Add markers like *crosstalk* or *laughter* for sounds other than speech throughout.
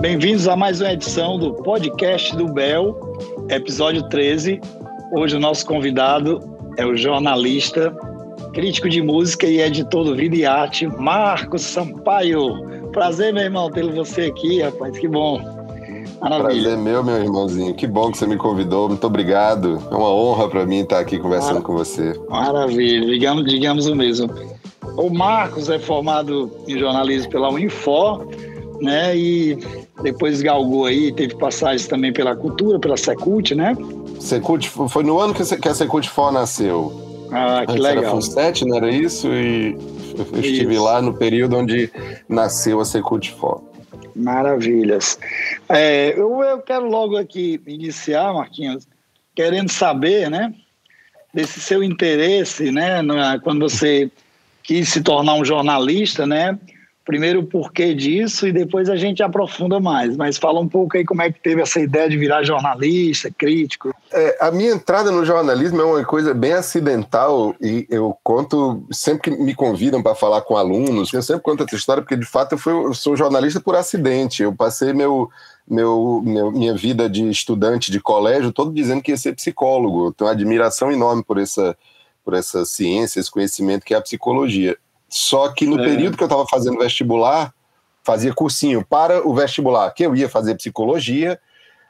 Bem-vindos a mais uma edição do podcast do Bel, episódio 13. Hoje o nosso convidado é o jornalista, crítico de música e editor do Vida e Arte, Marcos Sampaio. Prazer, meu irmão, ter você aqui, rapaz, que bom. Maravilha. Prazer meu, meu irmãozinho. Que bom que você me convidou. Muito obrigado. É uma honra para mim estar aqui conversando com você. Maravilha. Digamos, digamos o mesmo. O Marcos é formado em jornalismo pela Unifor, né? E depois galgou aí, teve passagens também pela cultura, pela Secult, né? Secult, foi no ano que a Secult For nasceu. Ah, que Antes legal. Era FUNSET, não era isso? E eu estive isso. lá no período onde nasceu a Secult For. Maravilhas. É, eu, eu quero logo aqui iniciar, Marquinhos, querendo saber, né, desse seu interesse, né, na, quando você quis se tornar um jornalista, né, primeiro o porquê disso e depois a gente aprofunda mais. Mas fala um pouco aí como é que teve essa ideia de virar jornalista, crítico. É, a minha entrada no jornalismo é uma coisa bem acidental e eu conto sempre que me convidam para falar com alunos, eu sempre conto essa história porque de fato eu, fui, eu sou jornalista por acidente. Eu passei meu, meu, meu, minha vida de estudante de colégio todo dizendo que ia ser psicólogo. Eu tenho uma admiração enorme por essa, por essa ciência, esse conhecimento que é a psicologia. Só que no é. período que eu estava fazendo vestibular, fazia cursinho para o vestibular, que eu ia fazer psicologia.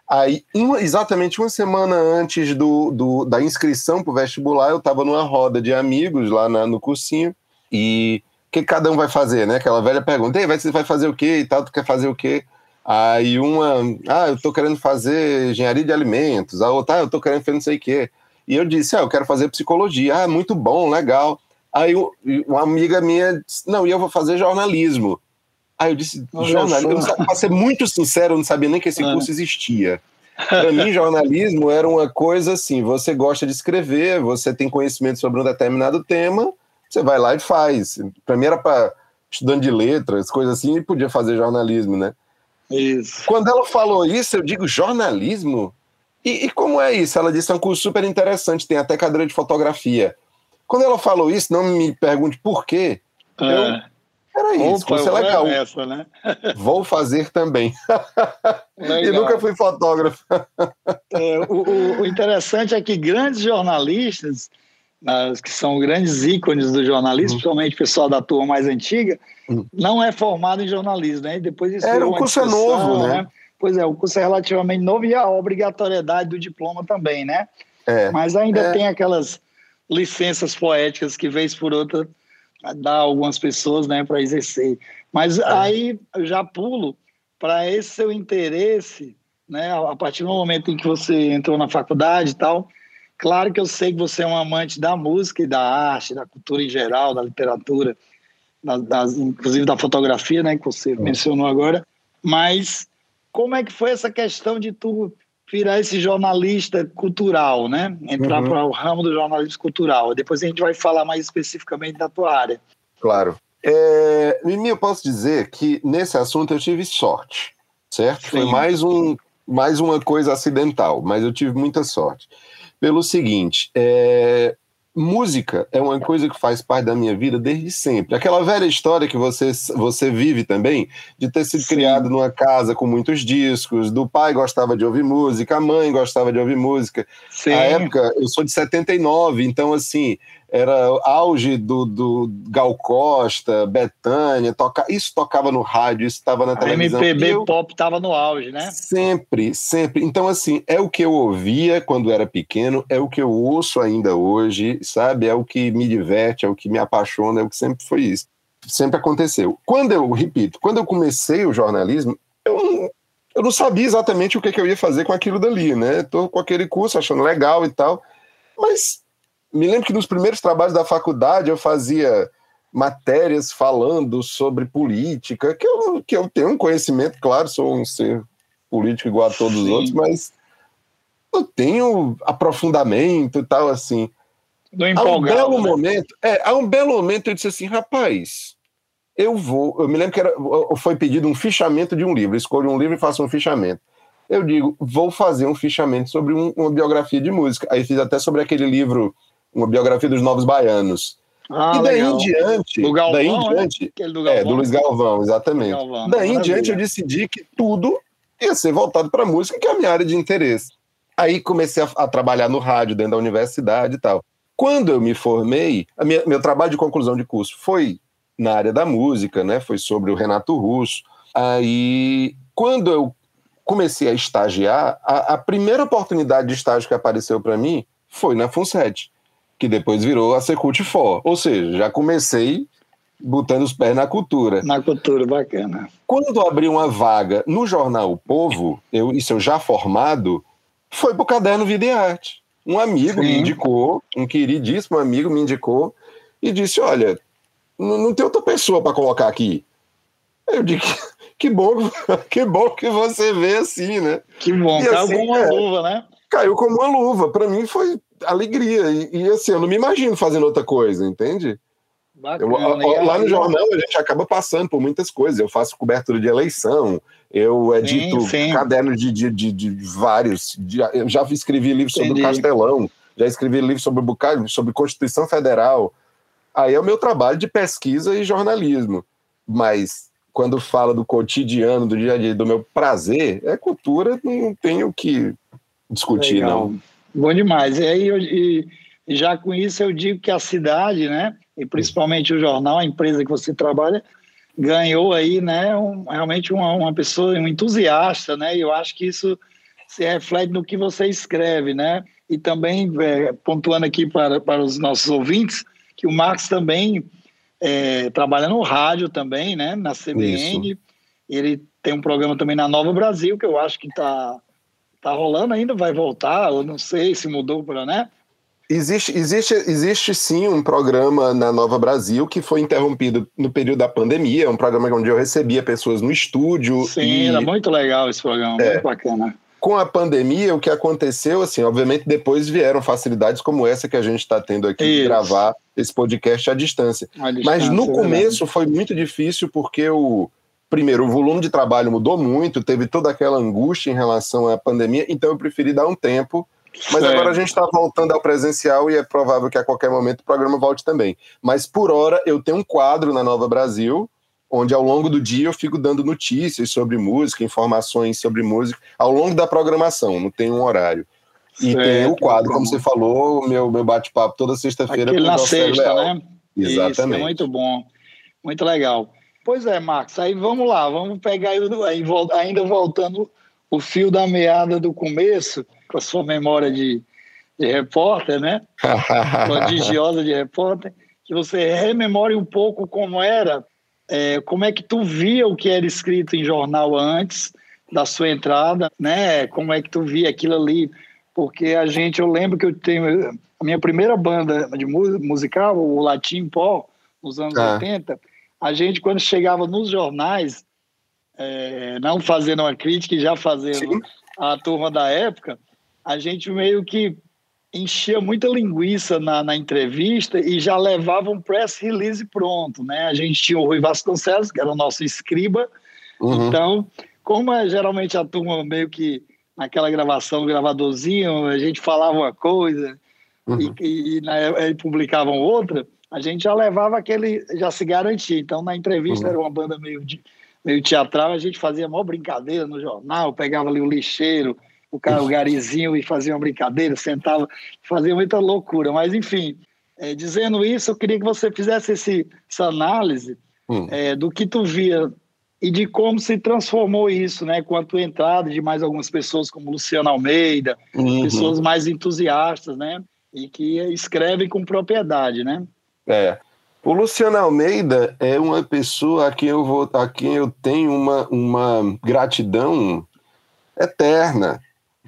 Aí, uma, exatamente uma semana antes do, do da inscrição para o vestibular, eu estava numa roda de amigos lá na, no cursinho. E o que cada um vai fazer, né? Aquela velha pergunta: Ei, você vai fazer o quê e tal? Tu quer fazer o quê? Aí uma, ah, eu estou querendo fazer engenharia de alimentos. A outra, ah, eu estou querendo fazer não sei o quê. E eu disse, ah, eu quero fazer psicologia. Ah, muito bom, legal. Aí uma amiga minha disse, não, e eu vou fazer jornalismo. Aí eu disse, jornalismo, para ser muito sincero, eu não sabia nem que esse é. curso existia. Para mim, jornalismo era uma coisa assim: você gosta de escrever, você tem conhecimento sobre um determinado tema, você vai lá e faz. Para mim era para estudante de letras, coisas assim, e podia fazer jornalismo, né? Isso. Quando ela falou isso, eu digo jornalismo? E, e como é isso? Ela disse: é um curso super interessante, tem até cadeira de fotografia. Quando ela falou isso, não me pergunte por quê. É. Eu, era isso, Opa, você é legal. Essa, né? *laughs* Vou fazer também. *laughs* e nunca fui fotógrafo. *laughs* É, o, o, interessante é que grandes jornalistas, que são grandes ícones do jornalismo, uhum. principalmente o pessoal da turma mais antiga, uhum. não é formado em jornalismo, né? E depois isso Era, o curso é novo, né? né? Pois é, o curso é relativamente novo e a obrigatoriedade do diploma também, né? É, Mas ainda é. tem aquelas licenças poéticas que vez por outra dá algumas pessoas, né, para exercer. Mas é. aí eu já pulo para esse seu interesse, né, a partir do momento em que você entrou na faculdade e tal. Claro que eu sei que você é um amante da música e da arte, da cultura em geral, da literatura, das, das inclusive da fotografia, né, que você mencionou agora. Mas como é que foi essa questão de tu virar esse jornalista cultural, né? Entrar uhum. para o ramo do jornalismo cultural. Depois a gente vai falar mais especificamente da tua área. Claro. É, Mimi, eu posso dizer que nesse assunto eu tive sorte, certo? Sim. Foi mais, um, mais uma coisa acidental, mas eu tive muita sorte. Pelo seguinte, é, música é uma coisa que faz parte da minha vida desde sempre. Aquela velha história que você, você vive também, de ter sido Sim. criado numa casa com muitos discos, do pai gostava de ouvir música, a mãe gostava de ouvir música. Sim. A época, eu sou de 79, então assim, era auge do, do Gal Costa, Betânia, toca, isso tocava no rádio, isso estava na televisão. MPB eu, pop estava no auge, né? Sempre, sempre. Então, assim, é o que eu ouvia quando era pequeno, é o que eu ouço ainda hoje, sabe? É o que me diverte, é o que me apaixona, é o que sempre foi isso. Sempre aconteceu. Quando eu, repito, quando eu comecei o jornalismo, eu não, eu não sabia exatamente o que, que eu ia fazer com aquilo dali, né? Tô com aquele curso achando legal e tal, mas me lembro que nos primeiros trabalhos da faculdade eu fazia matérias falando sobre política, que eu, que eu tenho um conhecimento, claro, sou um ser político igual a todos Sim. os outros, mas eu tenho aprofundamento e tal, assim. Do há um belo né? momento, é, há um belo momento eu disse assim, rapaz, eu vou, eu me lembro que era, foi pedido um fichamento de um livro, escolha um livro e faça um fichamento. eu digo, vou fazer um fichamento sobre um, uma biografia de música. Aí fiz até sobre aquele livro, uma biografia dos Novos Baianos. Ah, e daí legal. em diante, do Galvão, daí em é? diante, do é, do Luiz Galvão, exatamente. Galvão, daí em diante eu decidi que tudo ia ser voltado para música, que é a minha área de interesse. Aí comecei a, a, trabalhar no rádio dentro da universidade e tal. Quando eu me formei, minha, meu trabalho de conclusão de curso foi na área da música, né? Foi sobre o Renato Russo. Aí, quando eu comecei a estagiar, a, a primeira oportunidade de estágio que apareceu para mim foi na FUNSET, que depois virou a Secult For. Ou seja, já comecei botando os pés na cultura. Na cultura, bacana. Quando abri uma vaga no jornal O Povo, eu, isso eu já formado, foi pro caderno Vida e Arte. Um amigo Sim. me indicou, um queridíssimo amigo me indicou e disse: Olha, não tem outra pessoa para colocar aqui. Eu digo: *laughs* Que bom, *laughs* que bom que você vê assim, né? Que bom, e, caiu assim, como uma é, luva, né? Caiu como uma luva. Para mim foi alegria. E, e assim, eu não me imagino fazendo outra coisa, entende? Bacana, eu, lá no jornal a gente acaba passando por muitas coisas. Eu faço cobertura de eleição, eu edito sim, sim. caderno de, de, de, de vários. De, eu já escrevi livro sobre Entendi. o Castelão, já escrevi livro sobre o Bucalho, sobre Constituição Federal. Aí é o meu trabalho de pesquisa e jornalismo. Mas quando fala do cotidiano, do dia a dia, do meu prazer, é cultura, não tenho o que discutir, Legal. não. Bom demais. E aí, eu, e já com isso, eu digo que a cidade, né? e principalmente o jornal, a empresa que você trabalha, ganhou aí, né, um, realmente uma, uma pessoa, um entusiasta, né, e eu acho que isso se reflete no que você escreve, né, e também, é, pontuando aqui para, para os nossos ouvintes, que o Marcos também é, trabalha no rádio também, né, na CBN, isso. ele tem um programa também na Nova Brasil, que eu acho que está tá rolando ainda, vai voltar, eu não sei se mudou para, né, Existe, existe, existe sim um programa na Nova Brasil que foi interrompido no período da pandemia, é um programa onde eu recebia pessoas no estúdio. Sim, e... era muito legal esse programa, é, muito bacana. Com a pandemia, o que aconteceu, assim, obviamente depois vieram facilidades como essa que a gente está tendo aqui Isso. de gravar esse podcast à distância. À distância Mas no é começo foi muito difícil porque o primeiro, o volume de trabalho mudou muito, teve toda aquela angústia em relação à pandemia, então eu preferi dar um tempo mas certo. agora a gente está voltando ao presencial e é provável que a qualquer momento o programa volte também. Mas por hora eu tenho um quadro na Nova Brasil, onde ao longo do dia eu fico dando notícias sobre música, informações sobre música, ao longo da programação, não tem um horário. E certo. tem o quadro, como você falou, o meu, meu bate-papo toda sexta-feira. Aquele na sexta, né? Exatamente. Isso, é muito bom, muito legal. Pois é, Marcos, aí vamos lá, vamos pegar aí, ainda voltando o fio da meada do começo, com a sua memória de, de repórter, né? *laughs* Prodigiosa de repórter, que você rememore um pouco como era, é, como é que tu via o que era escrito em jornal antes da sua entrada, né? Como é que tu via aquilo ali? Porque a gente, eu lembro que eu tenho a minha primeira banda de musical, o Latim Pó, nos anos ah. 80, a gente quando chegava nos jornais, é, não fazendo uma crítica e já fazendo Sim. a turma da época, a gente meio que enchia muita linguiça na, na, entrevista e já levava um press release pronto, né? A gente tinha o Rui Vasconcelos, que era o nosso escriba, uhum. então, como é, geralmente a turma meio que naquela gravação, gravadorzinho, a gente falava uma coisa uhum. e, e, e, na, e, publicavam outra, a gente já levava aquele, já se garantia. Então, na entrevista uhum. era uma banda meio, meio teatral, a gente fazia maior brincadeira no jornal, pegava ali o lixeiro, o cara, o garizinho, e fazia uma brincadeira, sentava, fazia muita loucura. Mas, enfim, é, dizendo isso, eu queria que você fizesse esse, essa análise hum. é, do que tu via e de como se transformou isso, né? Com a tua entrada de mais algumas pessoas, como Luciano Almeida, uhum. pessoas mais entusiastas, né? E que escrevem com propriedade, né? É. O Luciano Almeida é uma pessoa a quem eu, vou, a quem eu tenho uma, uma gratidão eterna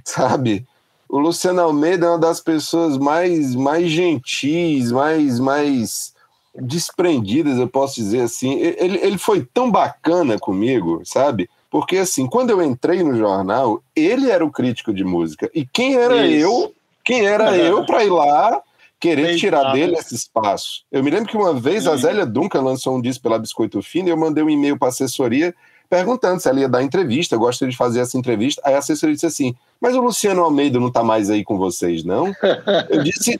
sabe? O Luciano Almeida é uma das pessoas mais, mais gentis, mais, mais desprendidas, eu posso dizer assim. Ele, ele foi tão bacana comigo, sabe? Porque, assim, quando eu entrei no jornal, ele era o crítico de música. E quem era Isso. eu? Quem era eu para ir lá querer tirar dele esse espaço? Eu me lembro que uma vez a Zélia Duncan lançou um disco pela Biscoito Fino e eu mandei um e-mail para a assessoria perguntando se ela ia dar entrevista, eu gostaria de fazer essa entrevista. Aí a assessoria disse assim: Mas o Luciano Almeida não está mais aí com vocês, não? *laughs* eu disse.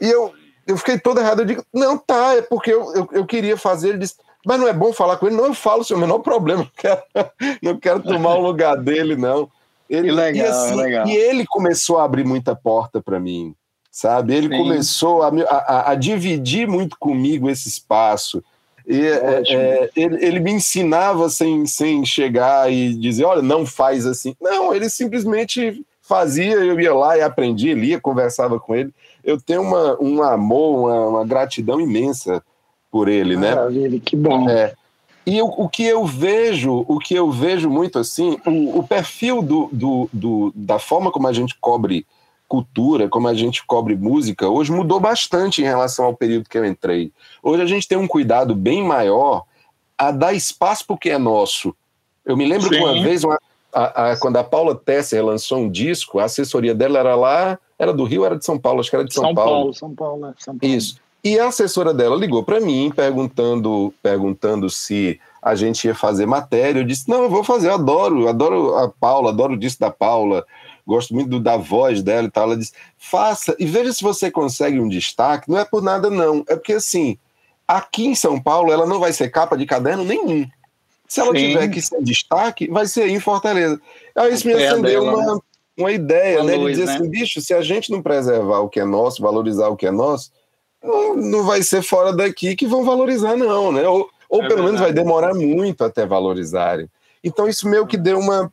E eu, eu fiquei todo errado. Eu digo: Não, tá, é porque eu, eu, eu queria fazer. Ele disse: Mas não é bom falar com ele? Não, eu falo, sem o menor problema. Não quero, *laughs* não quero tomar o lugar dele, não. Ele, legal, e, assim, legal. e ele começou a abrir muita porta para mim, sabe? Ele Sim. começou a, a, a dividir muito comigo esse espaço. E, é, é, ele, ele, me ensinava sem, sem chegar e dizer, olha, não faz assim. Não, ele simplesmente fazia, eu ia lá e aprendia, lia, conversava com ele. Eu tenho uma, um amor, uma, uma gratidão imensa por ele, né? Maravilha, que bom. É. E eu, o que eu vejo, o que eu vejo muito assim, o, o perfil do, do, do, da forma como a gente cobre cultura, como a gente cobre música, hoje mudou bastante em relação ao período que eu entrei. Hoje a gente tem um cuidado bem maior a dar espaço para o que é nosso. Eu me lembro Sim. que uma vez, uma, a, a, quando a Paula Tesser lançou um disco, a assessoria dela era lá, era do Rio, era de São Paulo, acho que era de São, São Paulo. Paulo. São Paulo, é, São Paulo. Isso. E a assessora dela ligou para mim perguntando, perguntando se a gente ia fazer matéria. Eu disse: "Não, eu vou fazer, eu adoro, adoro a Paula, adoro o disco da Paula, gosto muito da voz dela e tal". Ela disse: "Faça e veja se você consegue um destaque. Não é por nada não, é porque assim, aqui em São Paulo ela não vai ser capa de caderno nenhum. Se ela Sim. tiver que ser destaque, vai ser aí em Fortaleza". Aí isso me acendeu uma, uma ideia, uma né, luz, de dizer né? assim, bicho, se a gente não preservar o que é nosso, valorizar o que é nosso, não, não vai ser fora daqui que vão valorizar, não, né? Ou, ou é pelo verdade. menos vai demorar muito até valorizarem. Então, isso meio que deu uma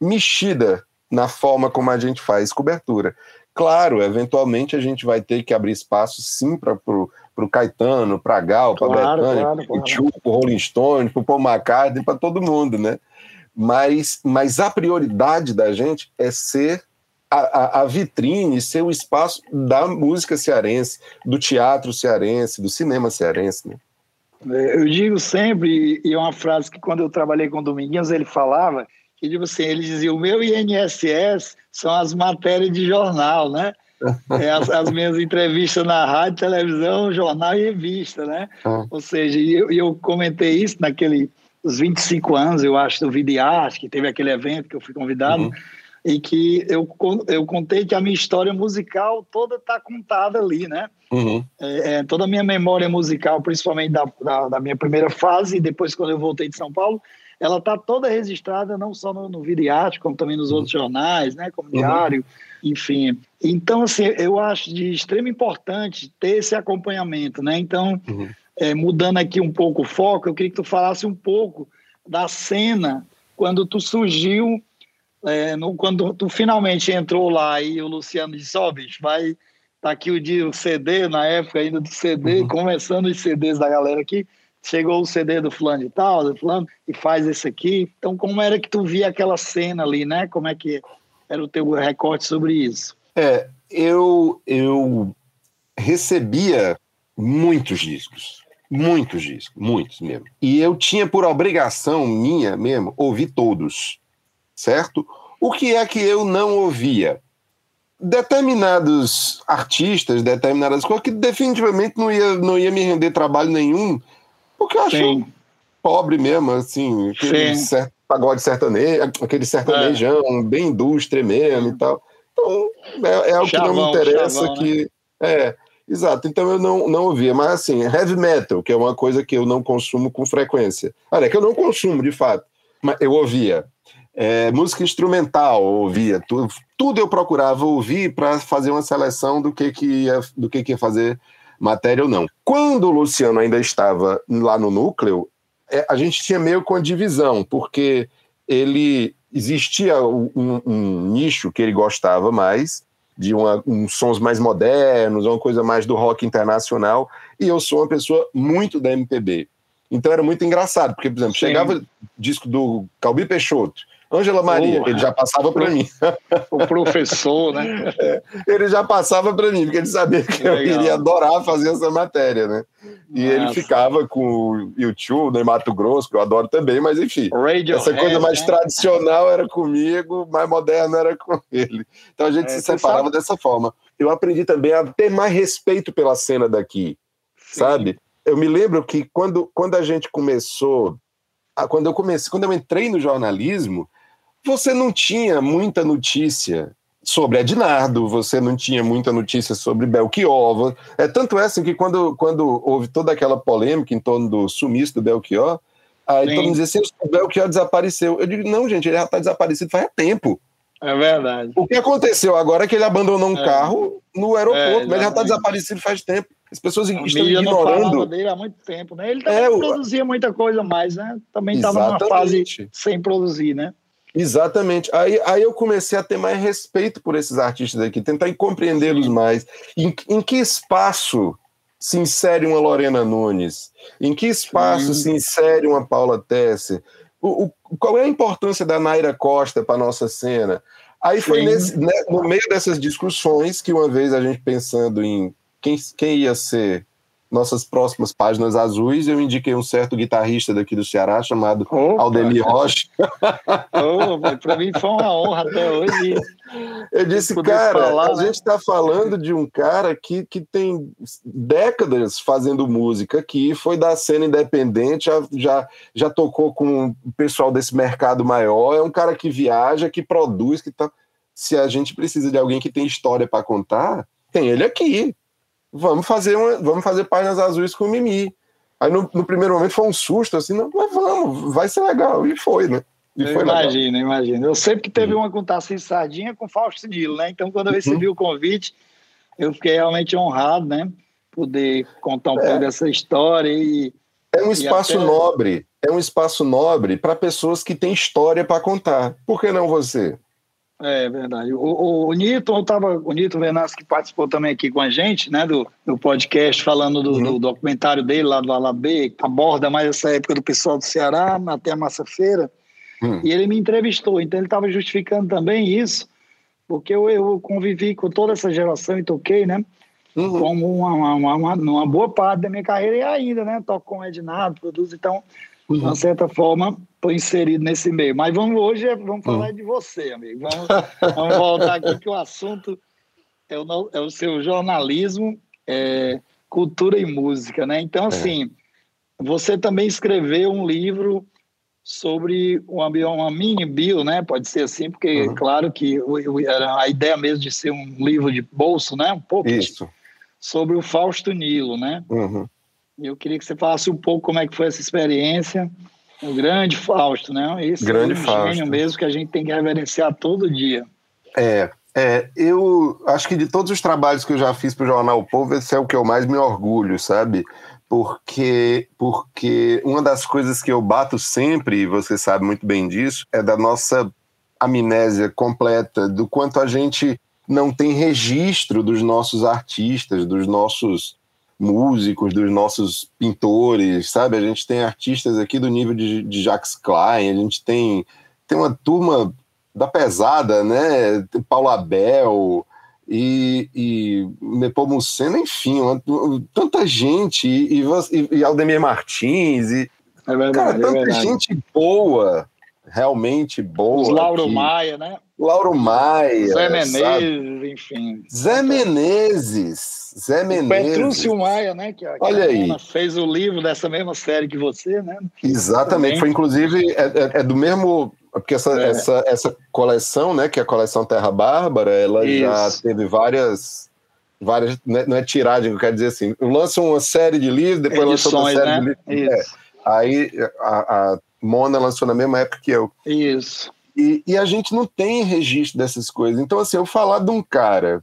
mexida na forma como a gente faz cobertura. Claro, eventualmente a gente vai ter que abrir espaço sim para o Caetano, para Gal, para claro, Bethânia, claro, para o Tio, para Rolling Stone, para o Paul McCartney, para todo mundo, né? Mas, mas a prioridade da gente é ser a, a, vitrine ser o espaço da música cearense, do teatro cearense, do cinema cearense. Né? É, eu digo sempre, e é uma frase que quando eu trabalhei com o Dominguinhos ele falava, que tipo assim, ele dizia, o meu INSS são as matérias de jornal, né? *laughs* É as, as, minhas entrevistas na rádio, televisão, jornal e revista, né? Ah. Ou seja, eu, eu comentei isso naquele os 25 anos, eu acho, do Vidiarte, que teve aquele evento que eu fui convidado, uhum e que eu, eu contei que a minha história musical toda está contada ali, né? Uhum. É, é, toda a minha memória musical, principalmente da, da, da, minha primeira fase, e depois quando eu voltei de São Paulo, ela está toda registrada não só no, no Viriate, como também nos uhum. outros jornais, né? Como uhum. Diário, enfim. Então, assim, eu acho de extrema importância ter esse acompanhamento, né? Então, uhum. é, mudando aqui um pouco o foco, eu queria que tu falasse um pouco da cena quando tu surgiu é, no, quando tu finalmente entrou lá e o Luciano disse, ó, oh, bicho, vai tá aqui o dia o CD, na época ainda do CD, uhum. começando os CDs da galera aqui, chegou o CD do fulano e tal, do fulano, e faz esse aqui. Então, como era que tu via aquela cena ali, né? Como é que era o teu recorte sobre isso? É, eu, eu recebia muitos discos, muitos discos, muitos mesmo. E eu tinha por obrigação minha mesmo ouvir todos certo? O que é que eu não ouvia? Determinados artistas, determinadas coisas que definitivamente não ia, não ia me render trabalho nenhum, porque eu acho Sim. pobre mesmo, assim, aquele certo, pagode sertanejo, aquele sertanejão, é. bem indústria mesmo e tal. Então, é, é o que não me interessa chavão, que. Né? É, exato. Então eu não, não ouvia. Mas assim, heavy metal, que é uma coisa que eu não consumo com frequência. Olha, é que eu não consumo, de fato. Mas eu ouvia. É, música instrumental, ouvia. Tudo, tudo eu procurava ouvir para fazer uma seleção do que, que, ia, do que, que ia fazer matéria ou não. Quando o Luciano ainda estava lá no núcleo, é, a gente tinha meio com a divisão, porque ele existia um, um, nicho que ele gostava mais, de uma, uns sons mais modernos, uma coisa mais do rock internacional, e eu sou uma pessoa muito da MPB. Então era muito engraçado, porque, por exemplo, Sim. chegava disco do Calbi Peixoto, Ângela Maria, ele já passava para mim. *laughs* O professor, né? É, ele já passava para mim, porque ele sabia que Legal. eu iria adorar fazer essa matéria, né? E Nossa. ele ficava com o YouTube, né, Mato Grosso, que eu adoro também, mas enfim. Radio essa coisa mais né? tradicional era comigo, mais moderna era com ele. Então a gente é, se separava sabe? dessa forma. Eu aprendi também a ter mais respeito pela cena daqui, Sim. sabe? Eu me lembro que quando, quando a gente começou quando eu comecei, quando eu entrei no jornalismo, você não tinha muita notícia sobre Ednardo, você não tinha muita notícia sobre Belchior. É tanto é assim que quando, quando houve toda aquela polêmica em torno do sumiço do Belchior, aí Sim. todo mundo dizia assim, o Belchior desapareceu. Eu digo, não, gente, ele já está desaparecido faz tempo. É verdade. O que aconteceu agora é que ele abandonou um é. carro no aeroporto, é, mas ele já está desaparecido faz tempo. As pessoas a estão ignorando. Não dele há muito tempo, né? Ele também é, produzia muita coisa mais, né? Também estava numa fase sem produzir, né? Exatamente. Aí, aí eu comecei a ter mais respeito por esses artistas aqui, tentar compreendê-los mais. Em, em que espaço se insere uma Lorena Nunes? Em que espaço se insere uma Paula Tesser? O, o, qual é a importância da Naira Costa para a nossa cena? Aí foi nesse, né, no meio dessas discussões que uma vez a gente pensando em quem, quem ia ser nossas próximas páginas azuis, eu indiquei um certo guitarrista daqui do Ceará chamado Opa. Aldemir Rocha. *laughs* Para mim foi uma honra até hoje. Eu disse, cara, falar, a né? gente está falando de um cara que, que tem décadas fazendo música aqui, foi da cena independente, já, já, já tocou com o pessoal desse mercado maior, é um cara que viaja, que produz, que tá. Se a gente precisa de alguém que tem história para contar, tem ele aqui vamos fazer, uma, vamos fazer páginas azuis com o Mimi. Aí no, no, primeiro momento foi um susto, assim, não, mas vamos, vai ser legal. E foi, né? E eu imagino, imagino. Eu sempre que teve uhum. uma com Tarcísio Sardinha com Fausto Nilo, né? Então, quando eu recebi uhum. o convite, eu fiquei realmente honrado, né? Poder contar um é. pouco dessa história e. É um espaço até... nobre, é um espaço nobre para pessoas que têm história para contar. Por que não você? É verdade. O, o, o Nito, tava, o Nito Venasco que participou também aqui com a gente, né, do, do podcast, falando do, uhum. do documentário dele lá do Alabê, que aborda mais essa época do pessoal do Ceará, até a Massa-feira, uhum. e ele me entrevistou, então ele estava justificando também isso, porque eu, eu convivi com toda essa geração e toquei, né, uhum. como uma, uma, uma, uma, boa parte da minha carreira e ainda, né, toco com o Ednardo, produzo, então de uma certa forma, estou inserido nesse meio. Mas vamos hoje é, vamos falar uhum. de você, amigo. Vamos, vamos voltar aqui que o assunto é o, é o seu jornalismo, é, cultura e música, né? Então, é. assim, você também escreveu um livro sobre uma, uma mini bio, né? Pode ser assim, porque uhum. claro que era a ideia mesmo de ser um livro de bolso, né? Um pouco Isso. sobre o Fausto Nilo, né? Uhum. Eu queria que você falasse um pouco como é que foi essa experiência. O grande Fausto, né? Esse grande é um Fausto. gênio mesmo que a gente tem que reverenciar todo dia. É, é, eu acho que de todos os trabalhos que eu já fiz para o Jornal o Povo, esse é o que eu mais me orgulho, sabe? Porque, porque uma das coisas que eu bato sempre, e você sabe muito bem disso, é da nossa amnésia completa, do quanto a gente não tem registro dos nossos artistas, dos nossos músicos, dos nossos pintores, sabe? A gente tem artistas aqui do nível de, de Jacques Klein, a gente tem, tem uma turma da pesada, né? Paulo Abel e, e Nepomuceno, enfim, uma, tanta gente, e, e, e Aldemir Martins, e é verdade, cara, é tanta é gente boa, realmente boa. Os Lauro aqui. Maia, né? Lauro Maia. Zé Menezes, sabe? enfim. Zé Menezes. Zé Menezes. Petrúcio Maia, né? Que, Olha aí. fez o livro dessa mesma série que você, né? Exatamente. Também. Foi inclusive é, é, é, do mesmo. Porque essa, é. essa, essa coleção, né? Que é a coleção Terra Bárbara, ela Isso. já teve várias. várias né, não é tiragem, eu quero dizer assim. Lançam uma série de livros, depois lançam outra série né? de livros. É. Aí a, a Mona lançou na mesma época que eu. Isso. E, e, a gente não tem registro dessas coisas. Então, assim, eu falar de um cara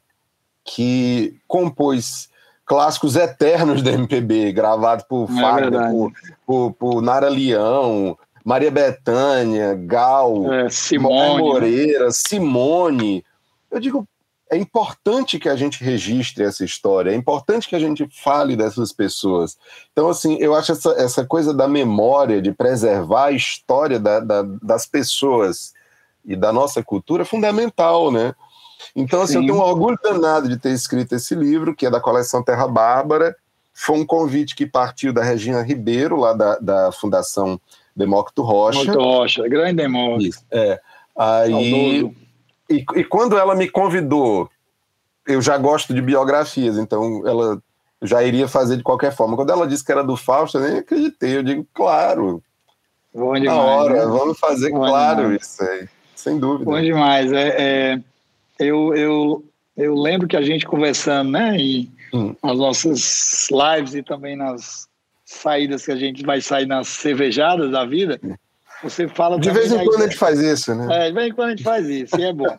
que compôs clássicos eternos da MPB, gravados por é Fagner, por, por, por, Nara Leão, Maria Bethânia, Gal, é, Simone Moreira, Simone. Eu digo, é importante que a gente registre essa história, é importante que a gente fale dessas pessoas. Então, assim, eu acho essa, essa coisa da memória, de preservar a história da, da, das pessoas e da nossa cultura é fundamental, né? Então, assim, Sim. eu tenho um orgulho danado de ter escrito esse livro, que é da coleção Terra Bárbara. Foi um convite que partiu da Regina Ribeiro, lá da, da Fundação Demócrito Rocha. Demócrito Rocha, grande Demócrito. É. Aí, e, e quando ela me convidou, eu já gosto de biografias, então ela já iria fazer de qualquer forma. Quando ela disse que era do Fausto, eu nem acreditei. Eu digo, claro, Bom demais. Na hora, né? vamos fazer Bom claro demais. isso aí, sem dúvida. Bom demais. É, é, eu, eu, eu lembro que a gente conversando, né, e hum. nas nossas lives e também nas saídas que a gente vai sair nas cervejadas da vida, você fala. De vez em quando a gente faz isso, né? É, de vez em quando a gente faz isso, e é bom.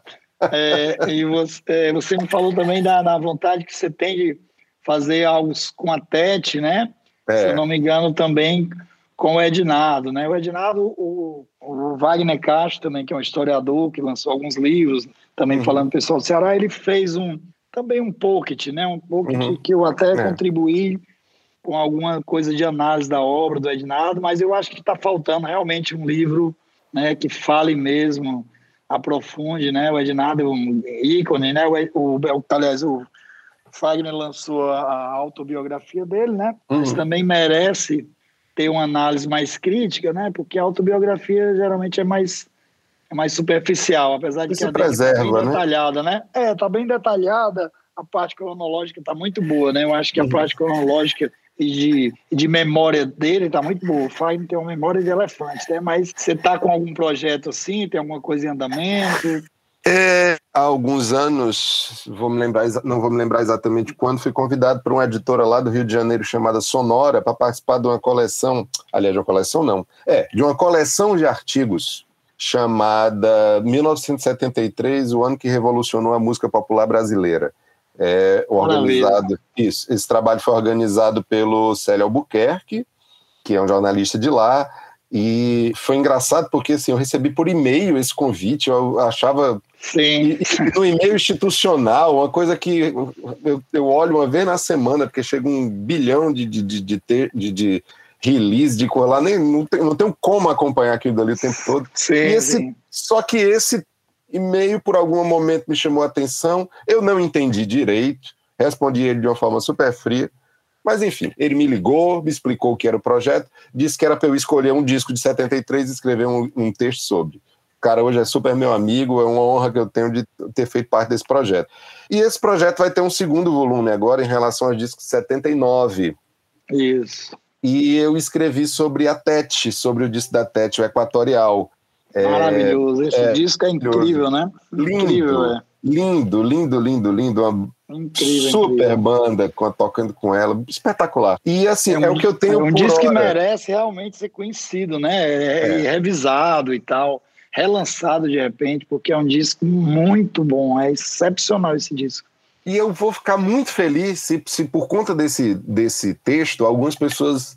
é, e você, é, você me falou também da, da vontade que você tem de fazer algo com a Tete, né? É. Se eu não me engano, também com o Ednado, né? O Ednado, o, o, Wagner Castro também, que é um historiador, que lançou alguns livros, também uhum. falando pessoal do Ceará, ele fez um também um pocket, né? Um pocket uhum. que eu até é. contribuí com alguma coisa de análise da obra do Ednado, mas eu acho que está faltando realmente um livro né, que fale mesmo, aprofunde, né? O Ednado é um ícone, né? O, o, aliás, o Fagner lançou a autobiografia dele, né? Uhum. Mas também merece ter uma análise mais crítica, né? Porque a autobiografia geralmente é mais é mais superficial, apesar de Isso que a preserva, tá bem né? detalhada, né? É, tá bem detalhada. A parte cronológica tá muito boa, né? Eu acho que a uhum. parte cronológica e de, de memória dele tá muito boa. O Fagner tem uma memória de elefante, né? Mas você tá com algum projeto assim? Tem alguma coisa em andamento? É, há alguns anos, vou me lembrar, não vou me lembrar exatamente quando, fui convidado por uma editora lá do Rio de Janeiro chamada Sonora para participar de uma coleção, aliás, de uma coleção não, é, de uma coleção de artigos chamada 1973, o ano que revolucionou a música popular brasileira. É, organizado, isso, esse trabalho foi organizado pelo Célio Albuquerque, que é um jornalista de lá, e foi engraçado porque assim, eu recebi por e-mail esse convite, eu achava Sim. no e-mail institucional, uma coisa que eu, eu olho uma vez na semana, porque chega um bilhão de, de, de, de, ter, de, de release, de colar, nem, não, tem, não tenho como acompanhar aquilo dali o tempo todo. Sim, esse, sim. Só que esse e-mail, por algum momento, me chamou a atenção, eu não entendi direito, respondi ele de uma forma super fria, mas enfim, ele me ligou, me explicou o que era o projeto, disse que era para eu escolher um disco de 73 e escrever um, um texto sobre cara hoje é super meu amigo, é uma honra que eu tenho de ter feito parte desse projeto. E esse projeto vai ter um segundo volume agora em relação ao disco 79. Isso. E eu escrevi sobre a Tete, sobre o disco da Tete, o Equatorial. É, Maravilhoso, esse é, disco é incrível, né? Lindo, incrível, é. lindo, lindo, lindo, lindo. Uma incrível, super incrível. banda com, tocando com ela, espetacular. E assim, é, um, é o que eu tenho. É um disco que merece realmente ser conhecido, né? É, é. revisado e tal relançado de repente, porque é um disco muito bom, é excepcional esse disco. E eu vou ficar muito feliz se, se por conta desse, desse texto, algumas pessoas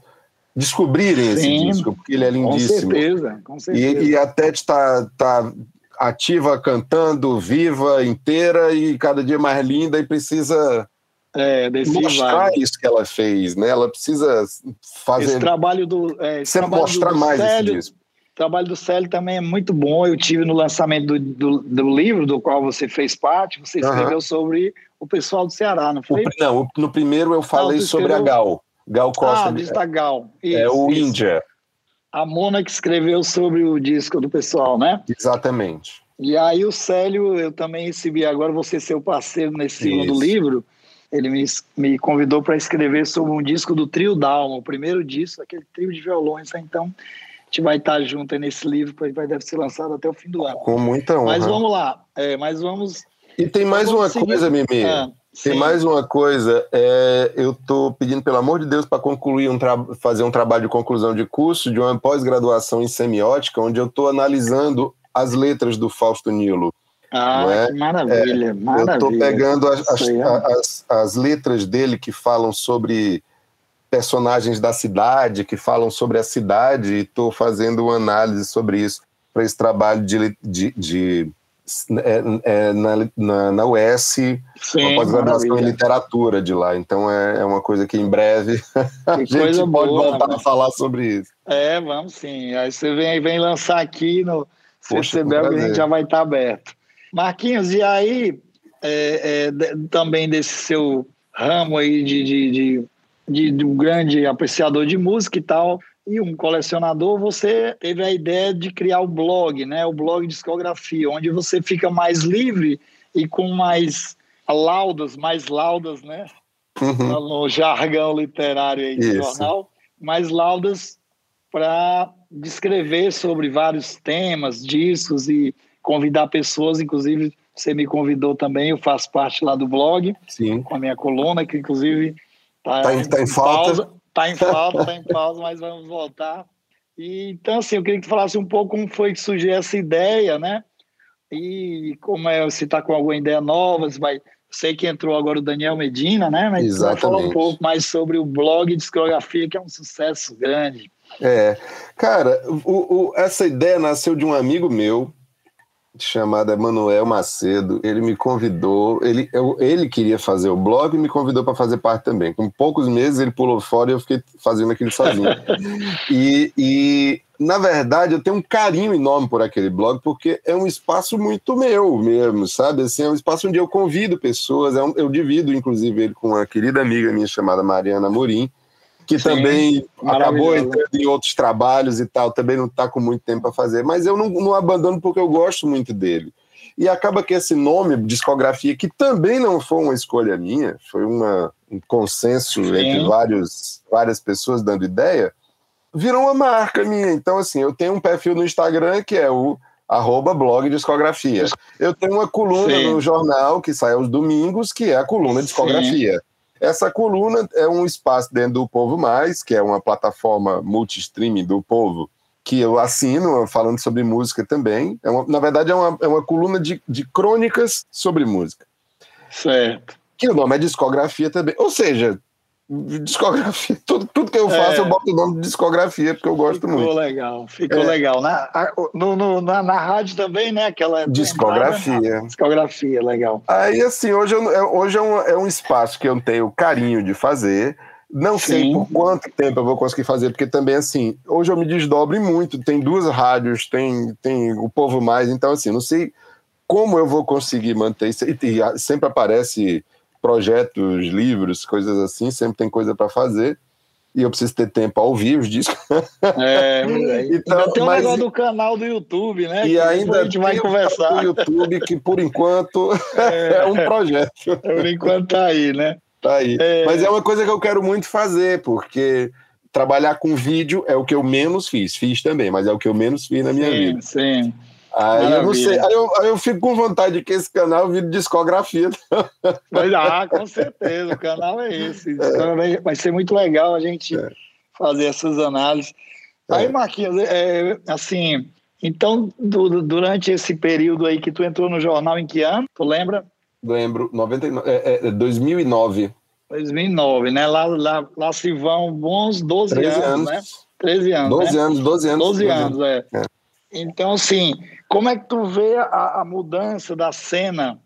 descobrirem Sim, esse disco, porque ele é lindíssimo. Com certeza, com certeza. E, e a Tete está tá ativa, cantando, viva, inteira e cada dia mais linda e precisa é, mostrar isso que ela fez, né? Ela precisa fazer. Esse trabalho do. É, esse trabalho mostrar do mais Célio, esse disco trabalho do Célio também é muito bom. Eu tive no lançamento do, do, do livro, do qual você fez parte, você escreveu uhum. sobre o pessoal do Ceará, não foi? O, não, no primeiro eu falei sobre a Gal. Gal Costa. Ah, da Gal. Isso, é o isso. Índia. A Mona que escreveu sobre o disco do pessoal, né? Exatamente. E aí o Célio, eu também recebi agora você seu parceiro nesse segundo livro. Ele me, me convidou para escrever sobre um disco do Trio Dalma, o primeiro disco, aquele trio de violões. Né? Então, gente vai estar junto nesse livro, que vai deve ser lançado até o fim do ano. Com muita honra. Mas vamos lá, é, mas vamos. E tem mais uma seguir. coisa, Mimi. Tem mais uma coisa. É, eu estou pedindo, pelo amor de Deus, para concluir um fazer um trabalho de conclusão de curso de uma pós-graduação em semiótica, onde eu estou analisando as letras do Fausto Nilo. Ah, é? que maravilha, é, maravilha. Eu estou pegando as, as, as, as letras dele que falam sobre personagens da cidade que falam sobre a cidade e estou fazendo uma análise sobre isso para esse trabalho de, de, de é, é, na, na, na UES, Sim, uma pós-graduação em literatura de lá. Então é, é, uma coisa que em breve *laughs* a gente pode boa, voltar a falar sobre isso. É, vamos sim. Aí você vem, vem lançar aqui no CCBEL a gente já vai estar aberto. Marquinhos, e aí é, é, também desse seu ramo aí de, de, de de, de um grande apreciador de música e tal, e um colecionador, você teve a ideia de criar o blog, né? O blog discografia, onde você fica mais livre e com mais laudas, mais laudas, né? Uhum. No jargão literário aí do jornal, mais laudas para descrever sobre vários temas, discos e convidar pessoas, inclusive você me convidou também, eu faço parte lá do blog, Sim. com a minha coluna, que inclusive está tá em, tá em falta. Está em falta, está em pausa, mas vamos voltar. E, então, assim, eu queria que tu falasse um pouco como foi que surgiu essa ideia, né? E como é, se está com alguma ideia nova, se vai... Sei que entrou agora o Daniel Medina, né? Mas Exatamente. falar um pouco mais sobre o blog Discografia, que é um sucesso grande. É, cara, o, o, essa ideia nasceu de um amigo meu, chamado Emanuel Macedo. Ele me convidou, ele, eu, ele queria fazer o blog e me convidou para fazer parte também. Com poucos meses ele pulou fora e eu fiquei fazendo aquilo sozinho. *laughs* e, e, na verdade, eu tenho um carinho enorme por aquele blog, porque é um espaço muito meu mesmo, sabe? Assim, é um espaço onde eu convido pessoas, é um, eu divido, inclusive, ele com uma querida amiga minha chamada Mariana Morim que Sim, também acabou entrando em outros trabalhos e tal, também não está com muito tempo para fazer, mas eu não, não abandono porque eu gosto muito dele. E acaba que esse nome, discografia, que também não foi uma escolha minha, foi uma, um consenso Sim. entre vários, várias pessoas dando ideia, virou uma marca minha. Então, assim, eu tenho um perfil no Instagram que é o arroba blog discografia. Eu tenho uma coluna Sim. no jornal que sai aos domingos, que é a coluna discografia. Essa coluna é um espaço dentro do Povo Mais, que é uma plataforma multi-streaming do Povo, que eu assino, falando sobre música também. É uma, na verdade, é uma, é uma coluna de, de crônicas sobre música. Certo. Que o nome é discografia também. Ou seja, discografia. *laughs* Tudo, tudo que eu faço, é. eu boto o nome de discografia, porque eu gosto ficou muito. Ficou legal, ficou é. legal. Na, no, no, na, na, rádio também, né? Aquela discografia. discografia, legal. Aí, assim, hoje, eu, é, hoje é, um, é um espaço que eu tenho carinho de fazer. Não Sim. sei por quanto tempo eu vou conseguir fazer, porque também, assim, hoje eu me desdobro muito. Tem duas rádios, tem, tem o Povo Mais, então, assim, não sei como eu vou conseguir manter isso. E, e sempre aparece projetos, livros, coisas assim, sempre tem coisa para fazer. E eu preciso ter tempo a ouvir os discos. É, *laughs* então, ainda tem o mas, negócio do canal do YouTube, né? E ainda a gente vai conversar. do YouTube, que por enquanto *laughs* é, *laughs* é um projeto. Por enquanto tá aí, né? Tá aí. É... Mas é uma coisa que eu quero muito fazer, porque trabalhar com vídeo é o que eu menos fiz. Fiz também, mas é o que eu menos fiz na minha sim, vida. Sim. Aí eu não sei, aí eu, aí eu, fico com vontade de que esse canal vire discografia. *laughs* Mas, ah, com certeza, o canal é esse. É. Vai ser muito legal a gente é. fazer essas análises. É. Aí, Marquinhos, é, assim, então, do, durante esse período aí que tu entrou no jornal, em que ano? Tu lembra? Lembro, 99, é, 2009. 2009, né? Lá, lá, lá se vão bons 12 anos, anos, né? 13 anos. 12 né? anos, 12 anos. 12 anos, é. é. Então, assim, como é que tu vê a, a mudança da cena,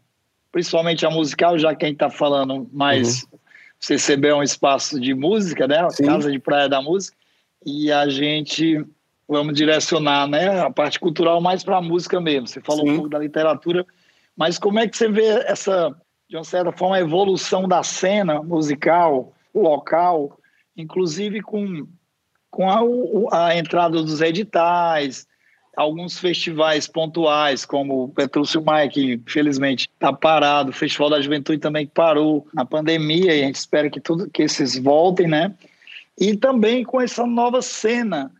principalmente a musical, já quem está falando mais uhum. CCB é um espaço de música, né? Sim. Casa de Praia da Música, e a gente vamos direcionar né, a parte cultural mais para a música mesmo. Você falou Sim. um pouco da literatura, mas como é que você vê essa, de uma certa forma, a evolução da cena musical, local, inclusive com, com a, a entrada dos editais, alguns festivais pontuais, como o Petrúcio Maia, que infelizmente está parado, o Festival da Juventude também parou na pandemia, e a gente espera que tudo que esses voltem, né? E também com essa nova cena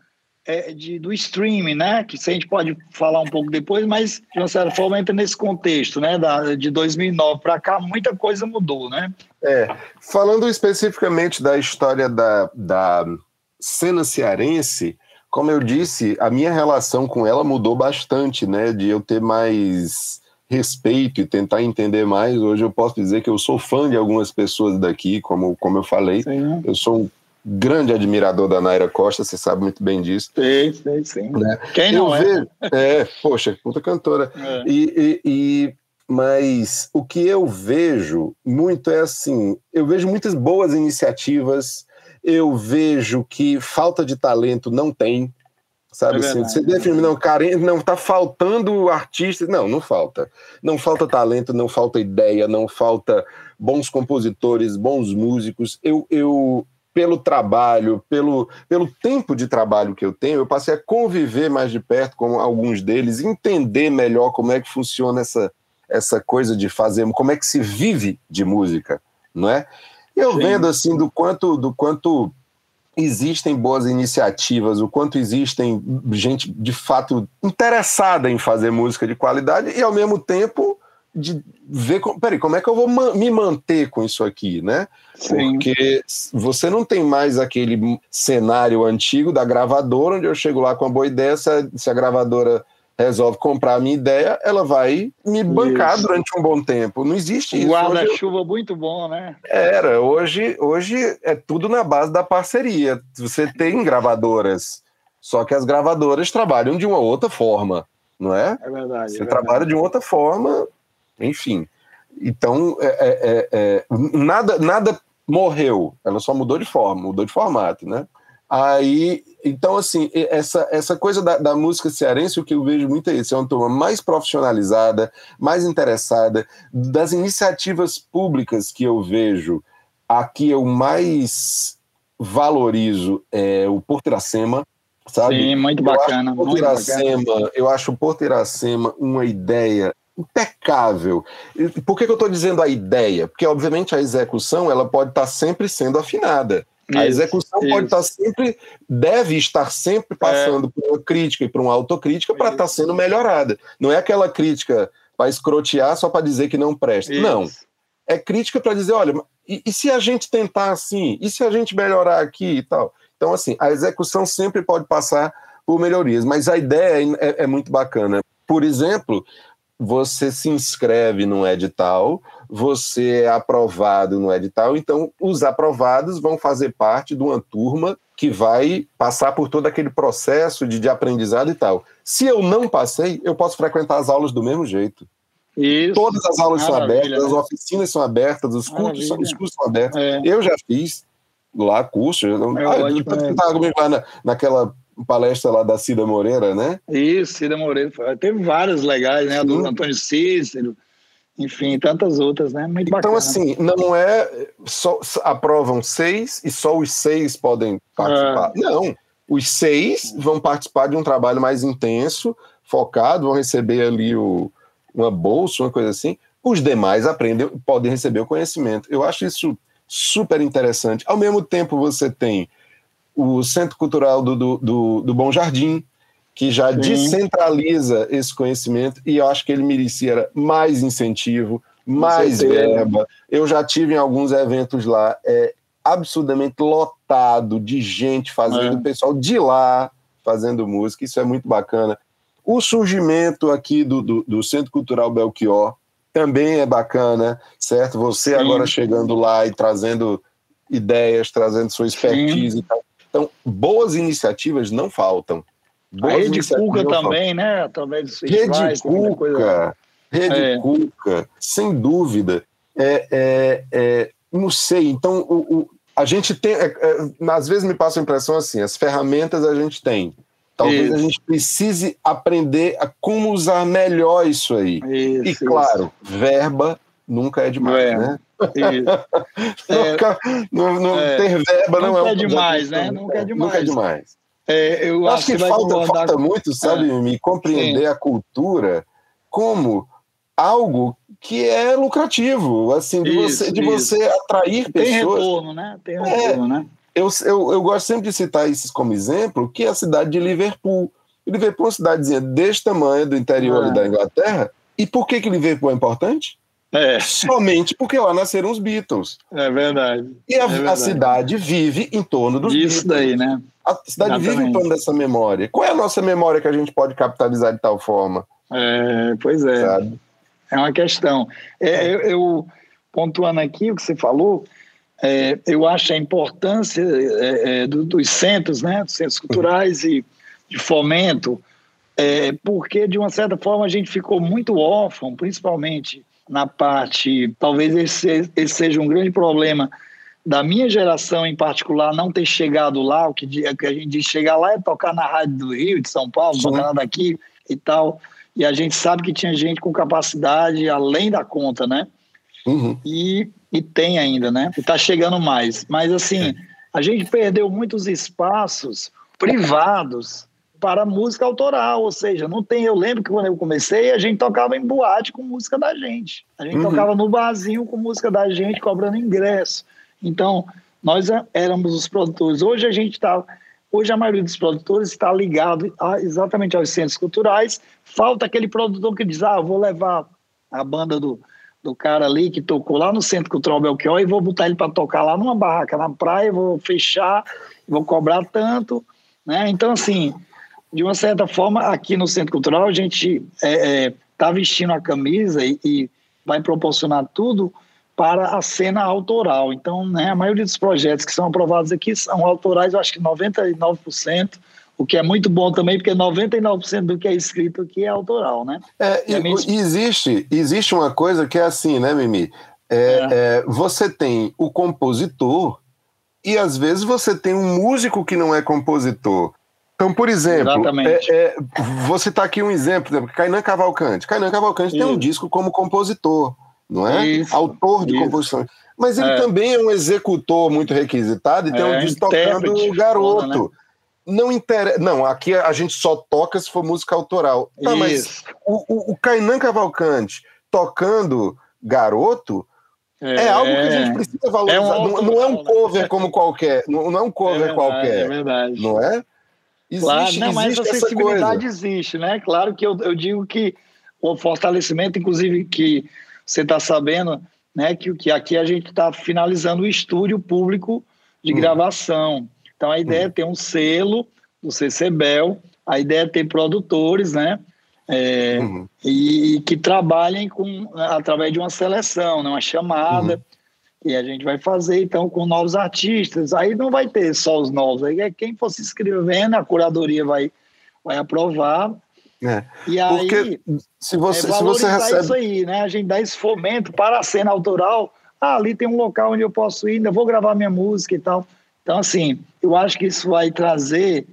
é, de, do streaming, né? Que a gente pode falar um pouco depois, mas de uma certa forma entra nesse contexto, né? Da, de 2009 para cá, muita coisa mudou, né? É, falando especificamente da história da, da cena cearense, como eu disse, a minha relação com ela mudou bastante, né? De eu ter mais respeito e tentar entender mais. Hoje eu posso dizer que eu sou fã de algumas pessoas daqui, como, como eu falei. Sim. Eu sou um grande admirador da Naira Costa, você sabe muito bem disso. Sim, sim, sim. Né? Quem não é? É, poxa, puta cantora. É. E, e, e, mas o que eu vejo muito é assim, eu vejo muitas boas iniciativas, eu vejo que falta de talento não tem, sabe? É assim, você define, não, carente, não está faltando artista, não, não falta. Não falta talento, não falta ideia, não falta bons compositores, bons músicos. Eu, eu pelo trabalho, pelo, pelo tempo de trabalho que eu tenho, eu passei a conviver mais de perto com alguns deles, entender melhor como é que funciona essa, essa coisa de fazer, como é que se vive de música, não é? Eu Sim. vendo assim do quanto do quanto existem boas iniciativas, o quanto existem gente de fato interessada em fazer música de qualidade e ao mesmo tempo de ver, peraí, como é que eu vou me manter com isso aqui, né? Sim. Porque você não tem mais aquele cenário antigo da gravadora, onde eu chego lá com uma boa ideia, se a, se a gravadora resolve comprar a minha ideia, ela vai me bancar isso. durante um bom tempo. Não existe isso. Guarda-chuva muito bom, né? Era. Hoje, hoje é tudo na base da parceria. Você tem gravadoras, só que as gravadoras trabalham de uma outra forma, não é? É verdade. Você é trabalha verdade. de uma outra forma, enfim. Então, é, é, é, é, nada, nada morreu, ela só mudou de forma, mudou de formato, né? Aí, então, assim, essa, essa coisa da, da, música cearense, o que eu vejo muito é isso: é uma turma mais profissionalizada, mais interessada. Das iniciativas públicas que eu vejo, aqui eu mais valorizo é o Porto Iracema, sabe? Sim, muito bacana. Eu acho, muito bacana. eu acho o Porto Iracema uma ideia impecável. Por que, que eu estou dizendo a ideia? Porque, obviamente, a execução ela pode estar tá sempre sendo afinada. Isso, a execução isso. pode estar sempre, deve estar sempre passando é. por uma crítica e por uma autocrítica para estar tá sendo melhorada. Não é aquela crítica para escrotear só para dizer que não presta. Isso. Não. É crítica para dizer, olha, e, e, se a gente tentar assim? E se a gente melhorar aqui e tal? Então, assim, a execução sempre pode passar por melhorias, mas a ideia é, é, é muito bacana. Por exemplo, você se inscreve num edital, você é aprovado no edital, então os aprovados vão fazer parte de uma turma que vai passar por todo aquele processo de, de aprendizado e tal. Se eu não passei, eu posso frequentar as aulas do mesmo jeito. Isso. Todas as aulas Maravilha, são abertas, né? as oficinas são abertas, os cursos, são, os cursos são abertos. É. Eu já fiz lá curso, eu, é ah, eu estava comigo lá na, naquela palestra lá da Cida Moreira, né? Isso, Cida Moreira. Teve várias legais, né? Do Antônio Cícero, enfim, tantas outras, né? Muito então, bacana. Assim, não é só aprovam seis e só os seis podem participar. É. Não. Os seis vão participar de um trabalho mais intenso, focado, vão receber ali o, uma bolsa, uma coisa assim. Os demais aprendem, podem receber o conhecimento. Eu acho isso super interessante. Ao mesmo tempo, você tem o Centro Cultural do, do, do, do Bom Jardim, que já Sim. descentraliza esse conhecimento, e eu acho que ele merecia mais incentivo, mais verba. Eu já tive em alguns eventos lá, é absurdamente lotado de gente fazendo, é. pessoal de lá fazendo música, isso é muito bacana. O surgimento aqui do, do, do Centro Cultural Belchior também é bacana, certo? Você Sim. agora chegando lá e trazendo ideias, trazendo sua expertise Sim. e tal. Então, boas iniciativas não faltam. Boas a Rede Cuca também, né? Através dos Rede Cuca, coisa... Rede é. Cuca, sem dúvida. É, é, é, não sei, então o, o a gente tem, é, é, às vezes me passa a impressão assim, as ferramentas a gente tem, talvez isso. a gente precise aprender a como usar melhor isso aí. Isso, e claro, isso. verba nunca é demais, né? *laughs* nunca, não, não é, ter verba não, não é, é demais, né? Nunca é demais. Nunca é demais. É, eu acho, acho que, que falta, falta muito, sabe, é. me compreender Sim. a cultura como algo que é lucrativo, assim, de, isso, você, de você atrair Tem pessoas. Tem retorno, né? Tem é, retorno, né? Eu, eu, eu gosto sempre de citar isso como exemplo, que é a cidade de Liverpool. Liverpool é uma cidadezinha desse tamanho do interior ah. da Inglaterra. E por que, que Liverpool é importante? É. Somente porque lá nasceram os Beatles. É verdade. E a, é verdade. a cidade vive em torno dos Isso Beatles. daí, né? A cidade Exatamente. vive em torno dessa memória. Qual é a nossa memória que a gente pode capitalizar de tal forma? É, pois é. Sabe? É uma questão. É, eu, eu, pontuando aqui o que você falou, é, eu acho a importância é, é do, dos centros, né? Dos centros culturais e de fomento, é, porque, de uma certa forma, a gente ficou muito órfão, principalmente na parte. Talvez esse, esse seja um grande problema da minha geração em particular não ter chegado lá, o que, que a gente diz chegar lá é tocar na rádio do Rio, de São Paulo, Sim. tocar daqui e tal. E a gente sabe que tinha gente com capacidade além da conta, né? Uhum. E, e tem ainda, né? E tá chegando mais. Mas assim, a gente perdeu muitos espaços privados para música autoral, ou seja, não tem. Eu lembro que quando eu comecei, a gente tocava em boate com música da gente. A gente uhum. tocava no barzinho com música da gente, cobrando ingresso. Então, nós éramos os produtores. Hoje a gente está, hoje a maioria dos produtores está ligado a, exatamente aos centros culturais. Falta aquele produtor que diz, ah, vou levar a banda do, do cara ali que tocou lá no Centro Cultural Belchior e vou botar ele para tocar lá numa barraca na praia, vou fechar, vou cobrar tanto, né? Então, assim, de uma certa forma, aqui no Centro Cultural, a gente está é, é, tá vestindo a camisa e, e, vai proporcionar tudo para a cena autoral. Então, né, a maioria dos projetos que são aprovados aqui são autorais, eu acho que 99%, o que é muito bom também, porque 99% do que é escrito aqui é autoral, né? É, e, minha... existe, existe uma coisa que é assim, né, Mimi? É, é. É, você tem o compositor e às vezes você tem um músico que não é compositor. Então, por exemplo, é, é, vou citar aqui um exemplo, por exemplo, Kainan Cavalcante. Kainan Cavalcante isso. tem um disco como compositor, não é? Isso. Autor de composições. Mas ele é. também é um executor muito requisitado e tem um é, disco tocando Garoto. Foda, né? Não interessa. Não, aqui a gente só toca se for música autoral. Tá, mas o, o, o Kainan Cavalcante tocando Garoto é, é, algo que a gente precisa valorizar. É um não, não, é um cover como qualquer. Não, não é um cover é verdade, qualquer. É verdade. Não é? Existe, claro, não, mas a sensibilidade existe, né? Claro que eu, eu digo que o fortalecimento, inclusive, que você está sabendo, né? Que, que aqui a gente está finalizando o estúdio público de hum. gravação. Então a ideia hum. é ter um selo do CCBEL, a ideia é ter produtores, né? É, uhum. e, e, que trabalhem com através de uma seleção, né, uma chamada. Uhum. E a gente vai fazer, então, com novos artistas. Aí não vai ter só os novos. Aí é quem for se inscrevendo, a curadoria vai, vai aprovar. É. E aí, Porque se você, é se você recebe... isso aí, né? A gente dá esse fomento para a cena autoral. Ah, ali tem um local onde eu posso ir, ainda vou gravar minha música e tal. Então, assim, eu acho que isso vai trazer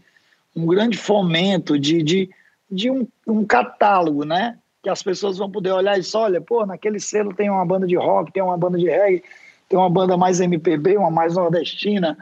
um grande fomento de, de, de um, um catálogo, né? Que as pessoas vão poder olhar e só, olha, pô, naquele selo tem uma banda de rock, tem uma banda de reggae, tem uma banda mais MPB, uma mais nordestina,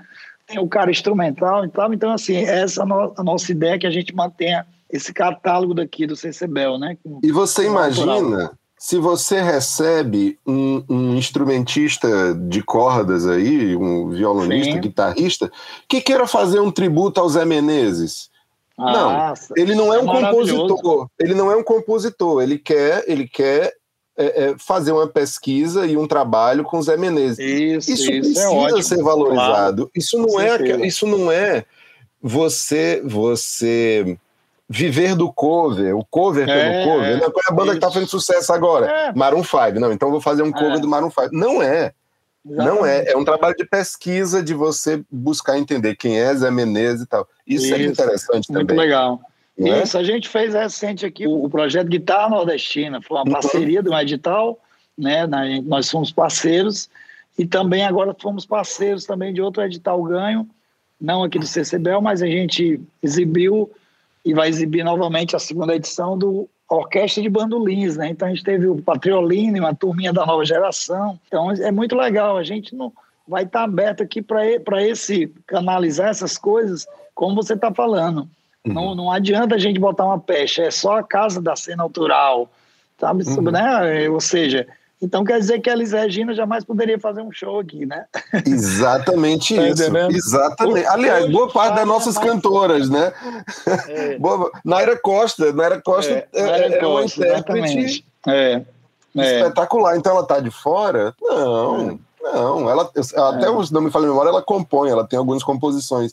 tem o cara instrumental e tal. Então, assim, essa é a, nossa ideia é que a gente mantenha esse catálogo daqui do CCBEL, né? Com, e você imagina se você recebe um, um, instrumentista de cordas aí, um violonista, Sim. guitarrista, que queira fazer um tributo ao Zé Menezes. não, ele não é um compositor. Ele não é um compositor. Ele quer, ele quer é, é, fazer uma pesquisa e um trabalho com Zé Menezes. Isso, isso, isso é precisa é ser valorizado. Claro. Isso não é, isso não é você, você viver do cover, o cover pelo é, cover. Qual é a banda isso. que está fazendo sucesso agora? É. Maroon 5. Não, então vou fazer um cover é. do Maroon 5. Não é. Exatamente. Não é. É um trabalho de pesquisa de você buscar entender quem é Zé Menezes e tal. Isso, isso. é interessante Muito também. Muito legal. Né? Isso, a gente fez recente aqui o, o projeto Guitarra Nordestina, foi uma uhum. parceria do edital, né? Nós fomos parceiros e também agora fomos parceiros também de outro edital ganho, não aqui do CCBEL, mas a gente exibiu e vai exibir novamente a segunda edição do Orquestra de Bandolins, né? Então a gente teve o Patriolino, uma turminha da nova geração. Então é muito legal, a gente não vai estar aberto aqui para esse canalizar essas coisas, como você está falando. Uhum. Não, não adianta a gente botar uma pecha, é só a casa da cena autoral, sabe? Uhum. Né? Ou seja, então quer dizer que a Elis Regina jamais poderia fazer um show aqui, né? Exatamente *laughs* tá isso. Exatamente. Aliás, boa parte das nossas mais... cantoras, né? É. *laughs* Boa... Naira Costa, Naira Costa é, é, é uma intérprete é. é. espetacular. Então ela tá de fora? Não, é. não. Ela, até os não me falei memória, ela compõe, ela tem algumas composições.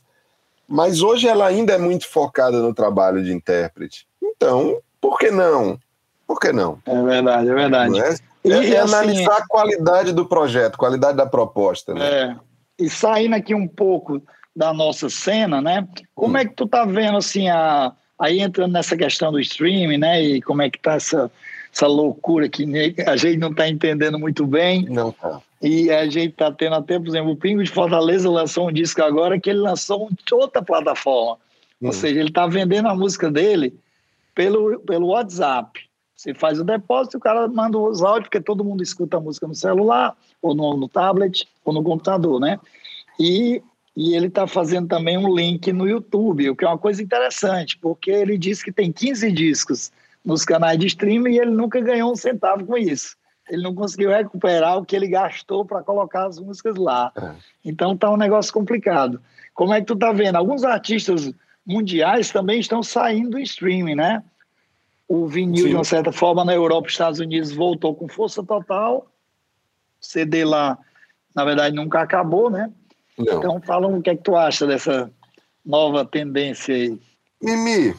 Mas hoje ela ainda é muito focada no trabalho de intérprete. Então, por que não? Por que não? É verdade, é verdade. É? E, é, e assim, analisar a qualidade do projeto, qualidade da proposta. Né? É. E saindo aqui um pouco da nossa cena, né? Como hum. é que tu tá vendo assim a aí entrando nessa questão do streaming, né? E como é que tá essa essa loucura que a gente não está entendendo muito bem. Não tá. E a gente está tendo até, por exemplo, o Pingo de Fortaleza lançou um disco agora que ele lançou em outra plataforma. Hum. Ou seja, ele está vendendo a música dele pelo, pelo WhatsApp. Você faz o depósito e o cara manda os áudios, porque todo mundo escuta a música no celular, ou no, no tablet, ou no computador, né? E, e ele está fazendo também um link no YouTube, o que é uma coisa interessante, porque ele diz que tem 15 discos nos canais de streaming e ele nunca ganhou um centavo com isso. ele não conseguiu recuperar o que ele gastou para colocar as músicas lá. É. Então tá um negócio complicado. Como é que tu tá vendo? Alguns artistas mundiais também estão saindo do streaming, né? O vinil, Sim. de uma certa forma, na Europa e Estados Unidos voltou com força total. O CD lá, na verdade, nunca acabou, né? Não. Então, fala o que é que tu acha dessa nova tendência aí. Mimi,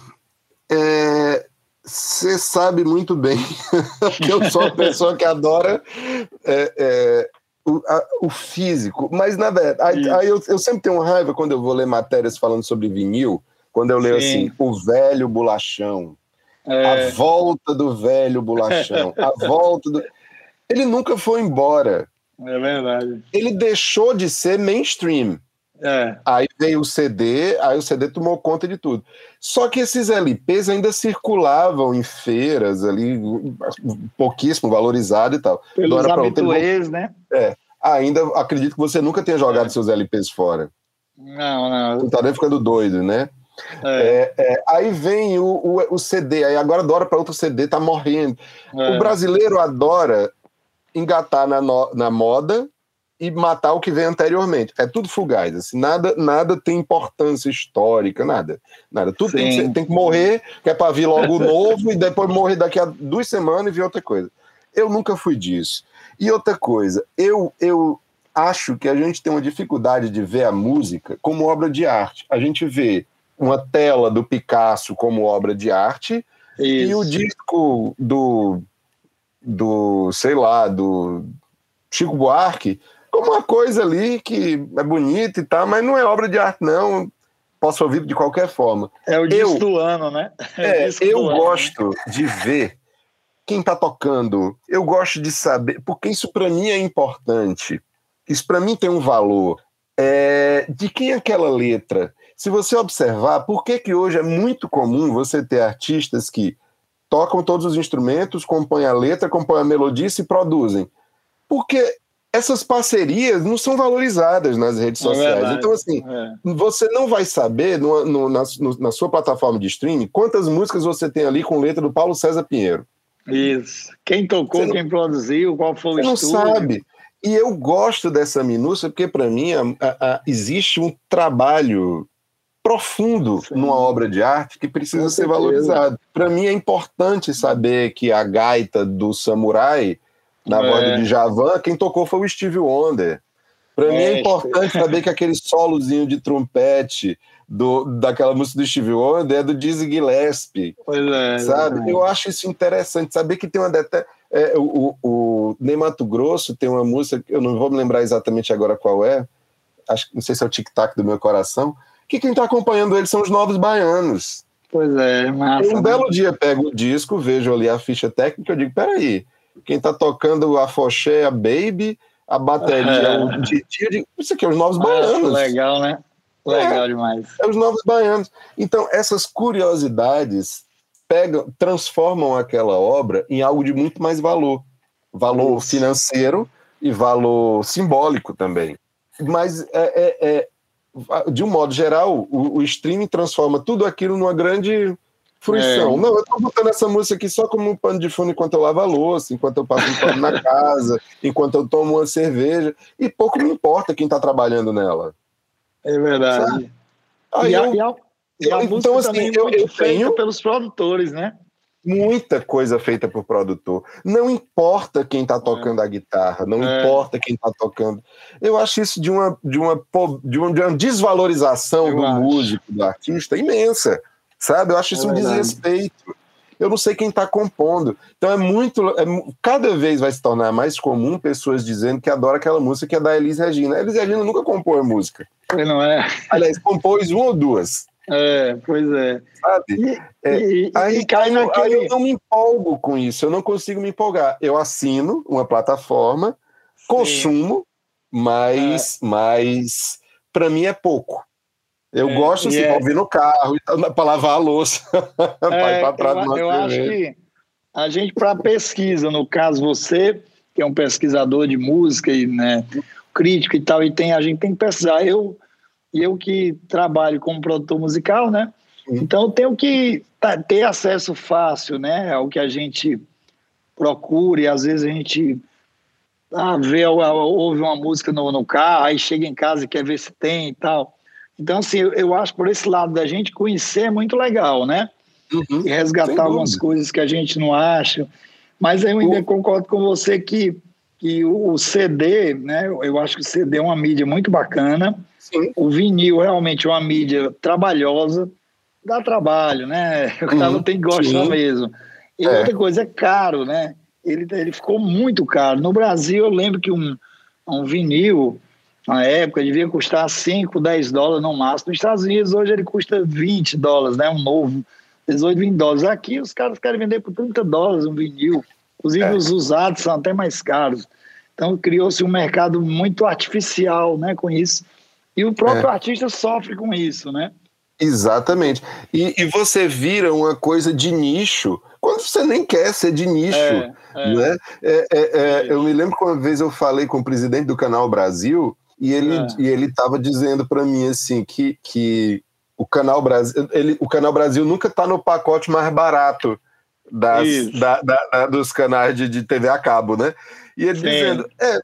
é, você sabe muito bem *laughs* que eu sou uma pessoa que adora é, é, o, a, o, físico, mas na verdade, aí, eu, eu, sempre tenho raiva quando eu vou ler matérias falando sobre vinil, quando eu leio Sim. assim, o velho bolachão, é. a volta do velho bolachão, a *laughs* volta do. Ele nunca foi embora. É verdade. Ele deixou de ser mainstream. É. Aí veio o CD, aí o CD tomou conta de tudo. Só que esses LPs ainda circulavam em feiras ali, pouquíssimo valorizado e tal. Pelos habituês, né? É. Ainda acredito que você nunca tenha jogado é. seus LPs fora. Não, não. Não tá nem ficando doido, né? É. É, é, aí vem o, o, o, CD, aí agora adora para outro CD, tá morrendo. É. O brasileiro adora engatar na, no, na moda e matar o que vem anteriormente. É tudo fugaz, assim, nada, nada tem importância histórica, nada. Nada. Tudo tem que, tem que, morrer, que é para vir logo novo *laughs* e depois morrer daqui a duas semanas e vir outra coisa. Eu nunca fui disso. E outra coisa, eu, eu acho que a gente tem uma dificuldade de ver a música como obra de arte. A gente vê uma tela do Picasso como obra de arte Isso. e o disco do, do, sei lá, do Chico Buarque como uma coisa ali que é bonita e tal, mas não é obra de arte, não. Posso ouvir de qualquer forma. É o *laughs* disco eu, do ano, né? É, é eu gosto ano, né? de ver quem está tocando. Eu gosto de saber, porque isso para mim é importante. Isso para mim tem um valor. É, de quem é aquela letra? Se você observar, por que, que hoje é muito comum você ter artistas que tocam todos os instrumentos, compõem a letra, compõem a melodia e se produzem? Porque essas parcerias não são valorizadas nas redes é sociais. É então, assim, é. você não vai saber no, no, na, no, na, sua plataforma de streaming quantas músicas você tem ali com letra do Paulo César Pinheiro. Isso. Quem tocou, você quem não, produziu, qual foi o você estúdio. não sabe. E eu gosto dessa minúcia porque, para mim, a, a, a, existe um trabalho profundo Sim. numa obra de arte que precisa ser valorizado. Para mim, é importante saber que a gaita do samurai na é. voz do Djavan, quem tocou foi o Steve Wonder. Para mim é importante saber que aquele solozinho de trompete do, daquela música do Steve Wonder é do Dizzy Gillespie. Pois é. Sabe? É. Eu acho isso interessante, saber que tem uma. É, o, o, Ney Mato Grosso tem uma música, eu não vou me lembrar exatamente agora qual é, acho, não sei se é o Tic Tac do meu coração, que quem está acompanhando ele são os novos baianos. Pois é, massa. um né? belo dia pego o disco, vejo ali a ficha técnica, eu digo, peraí, quem está tocando a foché, a baby, a bateria, é. *laughs* o Didi, isso aqui é os novos baianos. Legal, né? Legal é, demais. É os novos baianos. Então, essas curiosidades pegam, transformam aquela obra em algo de muito mais valor. Valor financeiro e valor simbólico também. Mas, é, é, é de um modo geral, o, o streaming transforma tudo aquilo numa grande fruição. É. Não, eu tô botando essa música aqui só como um pano de fundo enquanto eu lavo a louça, enquanto eu passo um pano na *laughs* casa, enquanto eu tomo uma cerveja. E pouco me importa quem tá trabalhando nela. É verdade. Aí e, eu, a, e, a, e a então, assim, eu, eu tenho pelos produtores, né? Muita coisa feita por produtor. Não importa quem está tocando é. a guitarra, não é. importa quem está tocando. Eu acho isso de uma, de uma, de uma, de uma desvalorização eu do acho. músico, do artista, imensa. Sabe? Eu acho isso é um desrespeito. Eu não sei quem está compondo. Então é muito. É, cada vez vai se tornar mais comum pessoas dizendo que adora aquela música que é da Elis Regina. A Elis Regina nunca compôs música. Não é? Aliás, compôs uma ou duas. É, pois é. Sabe? E, é, e, aí, e cai naquele... eu não me empolgo com isso, eu não consigo me empolgar. Eu assino uma plataforma, Sim. consumo, mas, é. mas para mim é pouco. Eu é, gosto assim, é... ouvir no carro, para lavar a louça. *laughs* É, eu, eu acho que a gente, para pesquisa, no caso você, que é um pesquisador de música e né, crítico e tal, e tem, a gente tem que pesquisar. Eu, eu que trabalho como produtor musical, né? Então eu tenho que ter acesso fácil né, ao que a gente procura e às vezes a gente ah, vê, ouve uma música no, no carro, aí chega em casa e quer ver se tem e tal. Então, assim, eu, acho por esse lado da gente conhecer é muito legal, né? Uhum, e resgatar algumas coisas que a gente não acha. Mas eu ainda concordo com você que, que o CD, né? Eu acho que o CD é uma mídia muito bacana. Sim. O vinil realmente é uma mídia trabalhosa, dá trabalho, né? *laughs* O cara uhum, tem que gostar sim. mesmo. E é. outra coisa, é caro, né? Ele, ele ficou muito caro. No Brasil, eu lembro que um, um vinil, na época, devia custar 5, 10 dólares no máximo. Nos Estados Unidos, hoje, ele custa 20 dólares, né? Um novo, 18, 20 dólares. Aqui, os caras querem vender por 30 dólares um vinil. Inclusive, é. os usados são até mais caros. Então, criou-se um mercado muito artificial né, com isso. E o próprio é. artista sofre com isso, né? Exatamente. E, e, você vira uma coisa de nicho quando você nem quer ser de nicho. É, é. Né? É, é, é eu me lembro que uma vez eu falei com o presidente do Canal Brasil e ele é. e ele estava dizendo para mim assim que, que o Canal Brasil ele, o Canal Brasil nunca está no pacote mais barato das, da, da, da, dos canais de, de TV a cabo, né? E ele Sim. dizendo: é,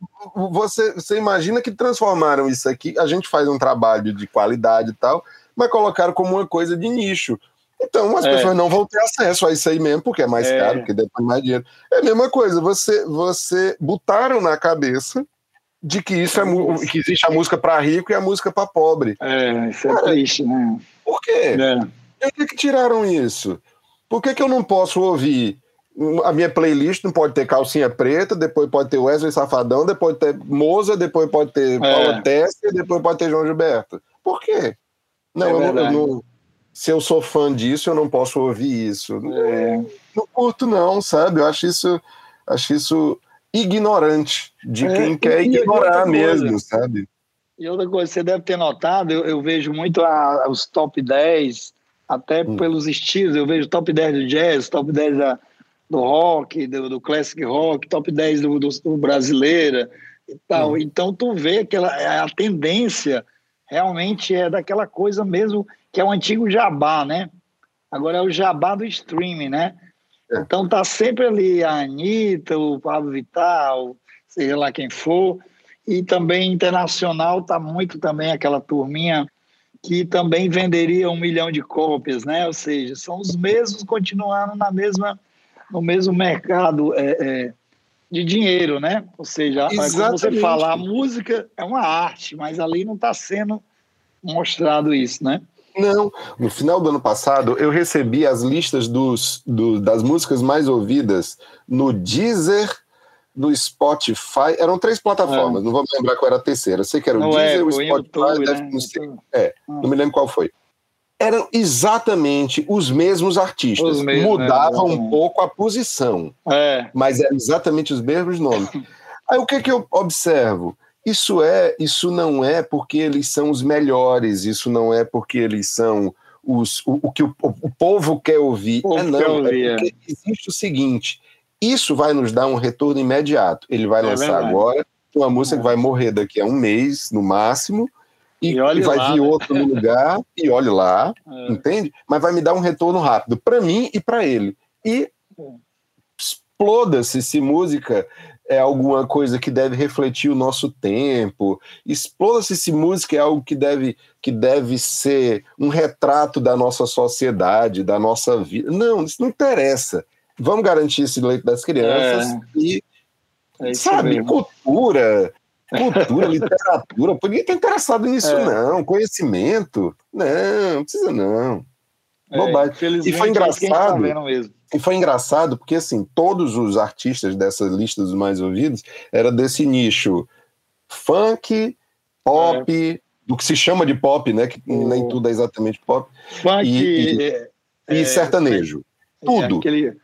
você, você imagina que transformaram isso aqui, a gente faz um trabalho de qualidade e tal, mas colocaram como uma coisa de nicho. Então as é. pessoas não vão ter acesso a isso aí mesmo, porque é mais é. caro, porque depende mais dinheiro. É a mesma coisa, você, você botaram na cabeça de que isso é que existe a música para rico e a música para pobre. É, isso é Cara, triste, né? Por quê? É. Por que, que tiraram isso? Por que, que eu não posso ouvir a minha playlist não pode ter calcinha preta, depois pode ter Wesley Safadão, depois ter Moza, depois pode ter é. Paula Tessa, depois pode ter João Gilberto. Por quê? Não, é eu, eu não, se eu sou fã disso, eu não posso ouvir isso. É. Não curto, não, sabe? Eu acho isso, acho isso ignorante de é, quem quer ignorar mesmo, sabe? E outra coisa, você deve ter notado, eu, eu vejo muito a, os top 10, até hum. pelos estilos, eu vejo top 10 do jazz, top 10 da do rock, do, do classic rock, top 10 do, do, do brasileira e tal. Uhum. Então tu vê que ela, a tendência realmente é daquela coisa mesmo que é o antigo jabá, né? Agora é o jabá do streaming, né? É. Então tá sempre ali a Anitta, o Pablo Vital, seja lá quem for, e também internacional tá muito também aquela turminha que também venderia um milhão de cópias, né? Ou seja, são os mesmos continuando na mesma no mesmo mercado é, é, de dinheiro, né? Ou seja, Exatamente. como você fala, a música é uma arte, mas ali não está sendo mostrado isso, né? Não, no final do ano passado eu recebi as listas dos, do, das músicas mais ouvidas no Deezer, no Spotify. Eram três plataformas, é. não vou me lembrar qual era a terceira. Eu sei que era o não Deezer, é, o Spotify, YouTube, deve, né? não, sei, é, ah. não me lembro qual foi eram exatamente os mesmos artistas. Os mesmos, Mudava um pouco a posição, é. mas eram exatamente os mesmos nomes. *laughs* Aí o que, que eu observo? Isso é, isso não é porque eles são os melhores, isso não é porque eles são os, o, o que o, o, povo quer ouvir. O é não, é ouvir, é porque existe o seguinte: isso vai nos dar um retorno imediato. Ele vai é lançar verdade. agora uma música que vai morrer daqui a um mês, no máximo, e, e, vai lá, vir né? outro no lugar e olhe lá, é. entende? Mas vai me dar um retorno rápido para mim e para ele. E exploda-se se música é alguma coisa que deve refletir o nosso tempo. Exploda-se se música é algo que deve, que deve ser um retrato da nossa sociedade, da nossa vida. Não, isso não interessa. Vamos garantir esse direito das crianças é. e, é sabe, mesmo. cultura, Cultura, literatura, ninguém está interessado nisso, é. não. Conhecimento, não, não precisa não. É, Bobagem. e foi tá engraçado. Tá e foi engraçado porque assim, todos os artistas dessa lista dos mais ouvidos era desse nicho funk, pop, é. do que se chama de pop, né? Que o... nem tudo é exatamente pop. Funk e, e, e é, sertanejo. É, tudo. Aquele...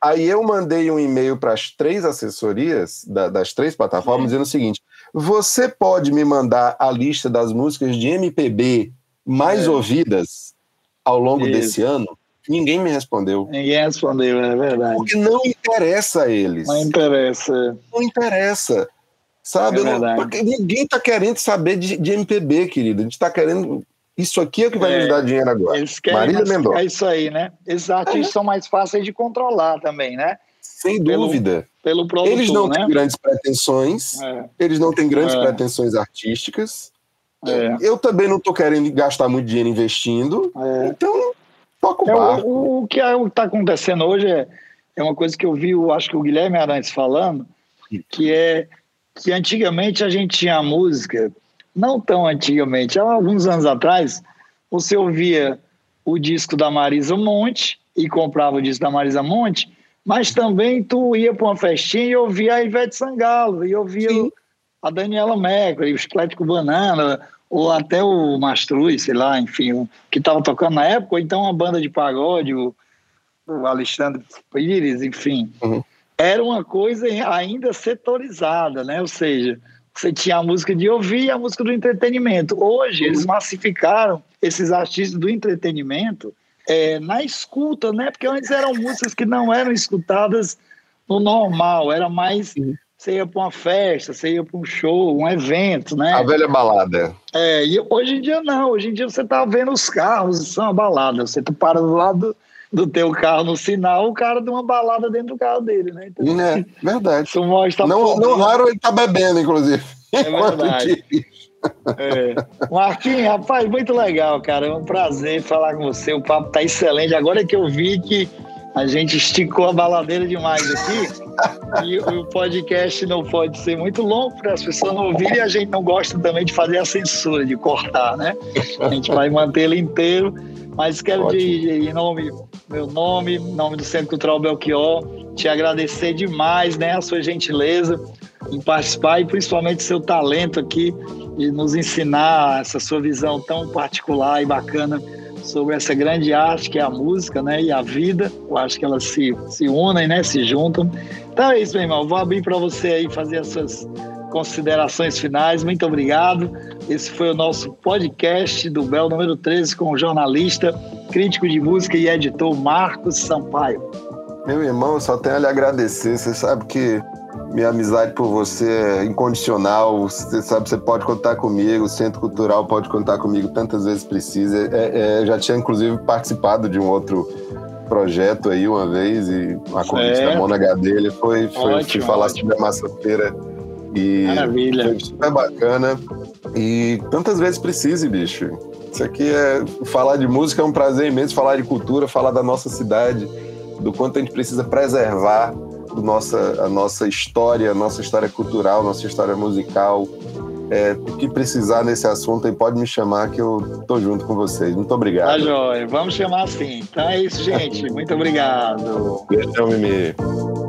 Aí eu mandei um e-mail para as três assessorias da, das três plataformas dizendo o seguinte: você pode me mandar a lista das músicas de MPB mais é. ouvidas ao longo Isso. desse ano? Ninguém me respondeu. Ninguém respondeu, é verdade. Porque não interessa a eles. Não interessa. Não interessa. Sabe? É não, porque ninguém está querendo saber de, de, MPB, querido. A gente está querendo. Isso aqui é o que vai é, nos dar dinheiro agora. Eles querem Marília Mendonça. É isso aí, né? Esses artistas é. são mais fáceis de controlar também, né? Sem dúvida. Pelo, pelo produtor, Eles não né? têm grandes pretensões, é. eles não têm grandes é. pretensões artísticas. É. Eu também não estou querendo gastar muito dinheiro investindo, é. então toca o barco. O, o que é, está acontecendo hoje é, é uma coisa que eu vi, eu acho que o Guilherme Arantes falando, que é que antigamente a gente tinha música, não tão antigamente, há alguns anos atrás, você ouvia o disco da Marisa Monte e comprava o disco da Marisa Monte, mas também tu ia para uma festinha e ouvia a Ivete Sangalo, e ouvia Sim. a Daniela Mercury, o Esquelético Banana, ou até o Mastruz, sei lá, enfim, que estava tocando na época, ou então uma banda de pagode, o, o Alexandre Pires, enfim. Uhum. Era uma coisa ainda setorizada, né? Ou seja, você tinha a música de ouvir e a música do entretenimento. Hoje, eles massificaram esses artistas do entretenimento é, na escuta, né? Porque antes eram músicas que não eram escutadas no normal, era mais. Você ia para uma festa, você ia para um show, um evento, né? A velha balada. É, e hoje em dia não. Hoje em dia você tá vendo os carros, são a balada. Você para do lado do teu carro no sinal, o cara de uma balada dentro do carro dele, né? Então, é, verdade. Isso mostra não, não raro ele tá bebendo, inclusive. É *laughs* verdade. É. Marquinhos, rapaz, muito legal, cara. É um prazer falar com você. O papo tá excelente. Agora que eu vi que a gente esticou a baladeira demais aqui e o podcast não pode ser muito longo para as pessoas não ouvirem e a gente não gosta também de fazer a censura, de cortar, né? A gente vai manter ele inteiro. Mas quero, de, em nome, meu nome, em nome do Centro Cultural Belchior, te agradecer demais, né, a sua gentileza em participar e principalmente seu talento aqui de nos ensinar essa sua visão tão particular e bacana sobre essa grande arte que é a música, né, e a vida. Eu acho que elas se, se unem, né, se juntam. Então é isso, meu irmão. Vou abrir para você aí fazer as suas considerações finais. Muito obrigado. Esse foi o nosso podcast do Bel número 13 com o jornalista, crítico de música e editor Marcos Sampaio. Meu irmão, só tenho a lhe agradecer. Você sabe que minha amizade por você é incondicional. Você sabe, você pode contar comigo. O Centro Cultural pode contar comigo tantas vezes precisa. É, é, já tinha, inclusive, participado de um outro projeto aí uma vez e a convite da Mona. Ele foi, foi ótimo, falar ótimo. sobre a maçateira. E Maravilha. Foi super bacana. E tantas vezes precise, bicho. Isso aqui é. Falar de música é um prazer imenso, falar de cultura, falar da nossa cidade, do quanto a gente precisa preservar nossa, a nossa história, a nossa história cultural, nossa história musical. É, o que precisar nesse assunto aí, pode me chamar que eu tô junto com vocês. Muito obrigado. Tá, Jóia. Vamos chamar sim. Então é isso, gente. *laughs* Muito obrigado. Beijão, Mimi.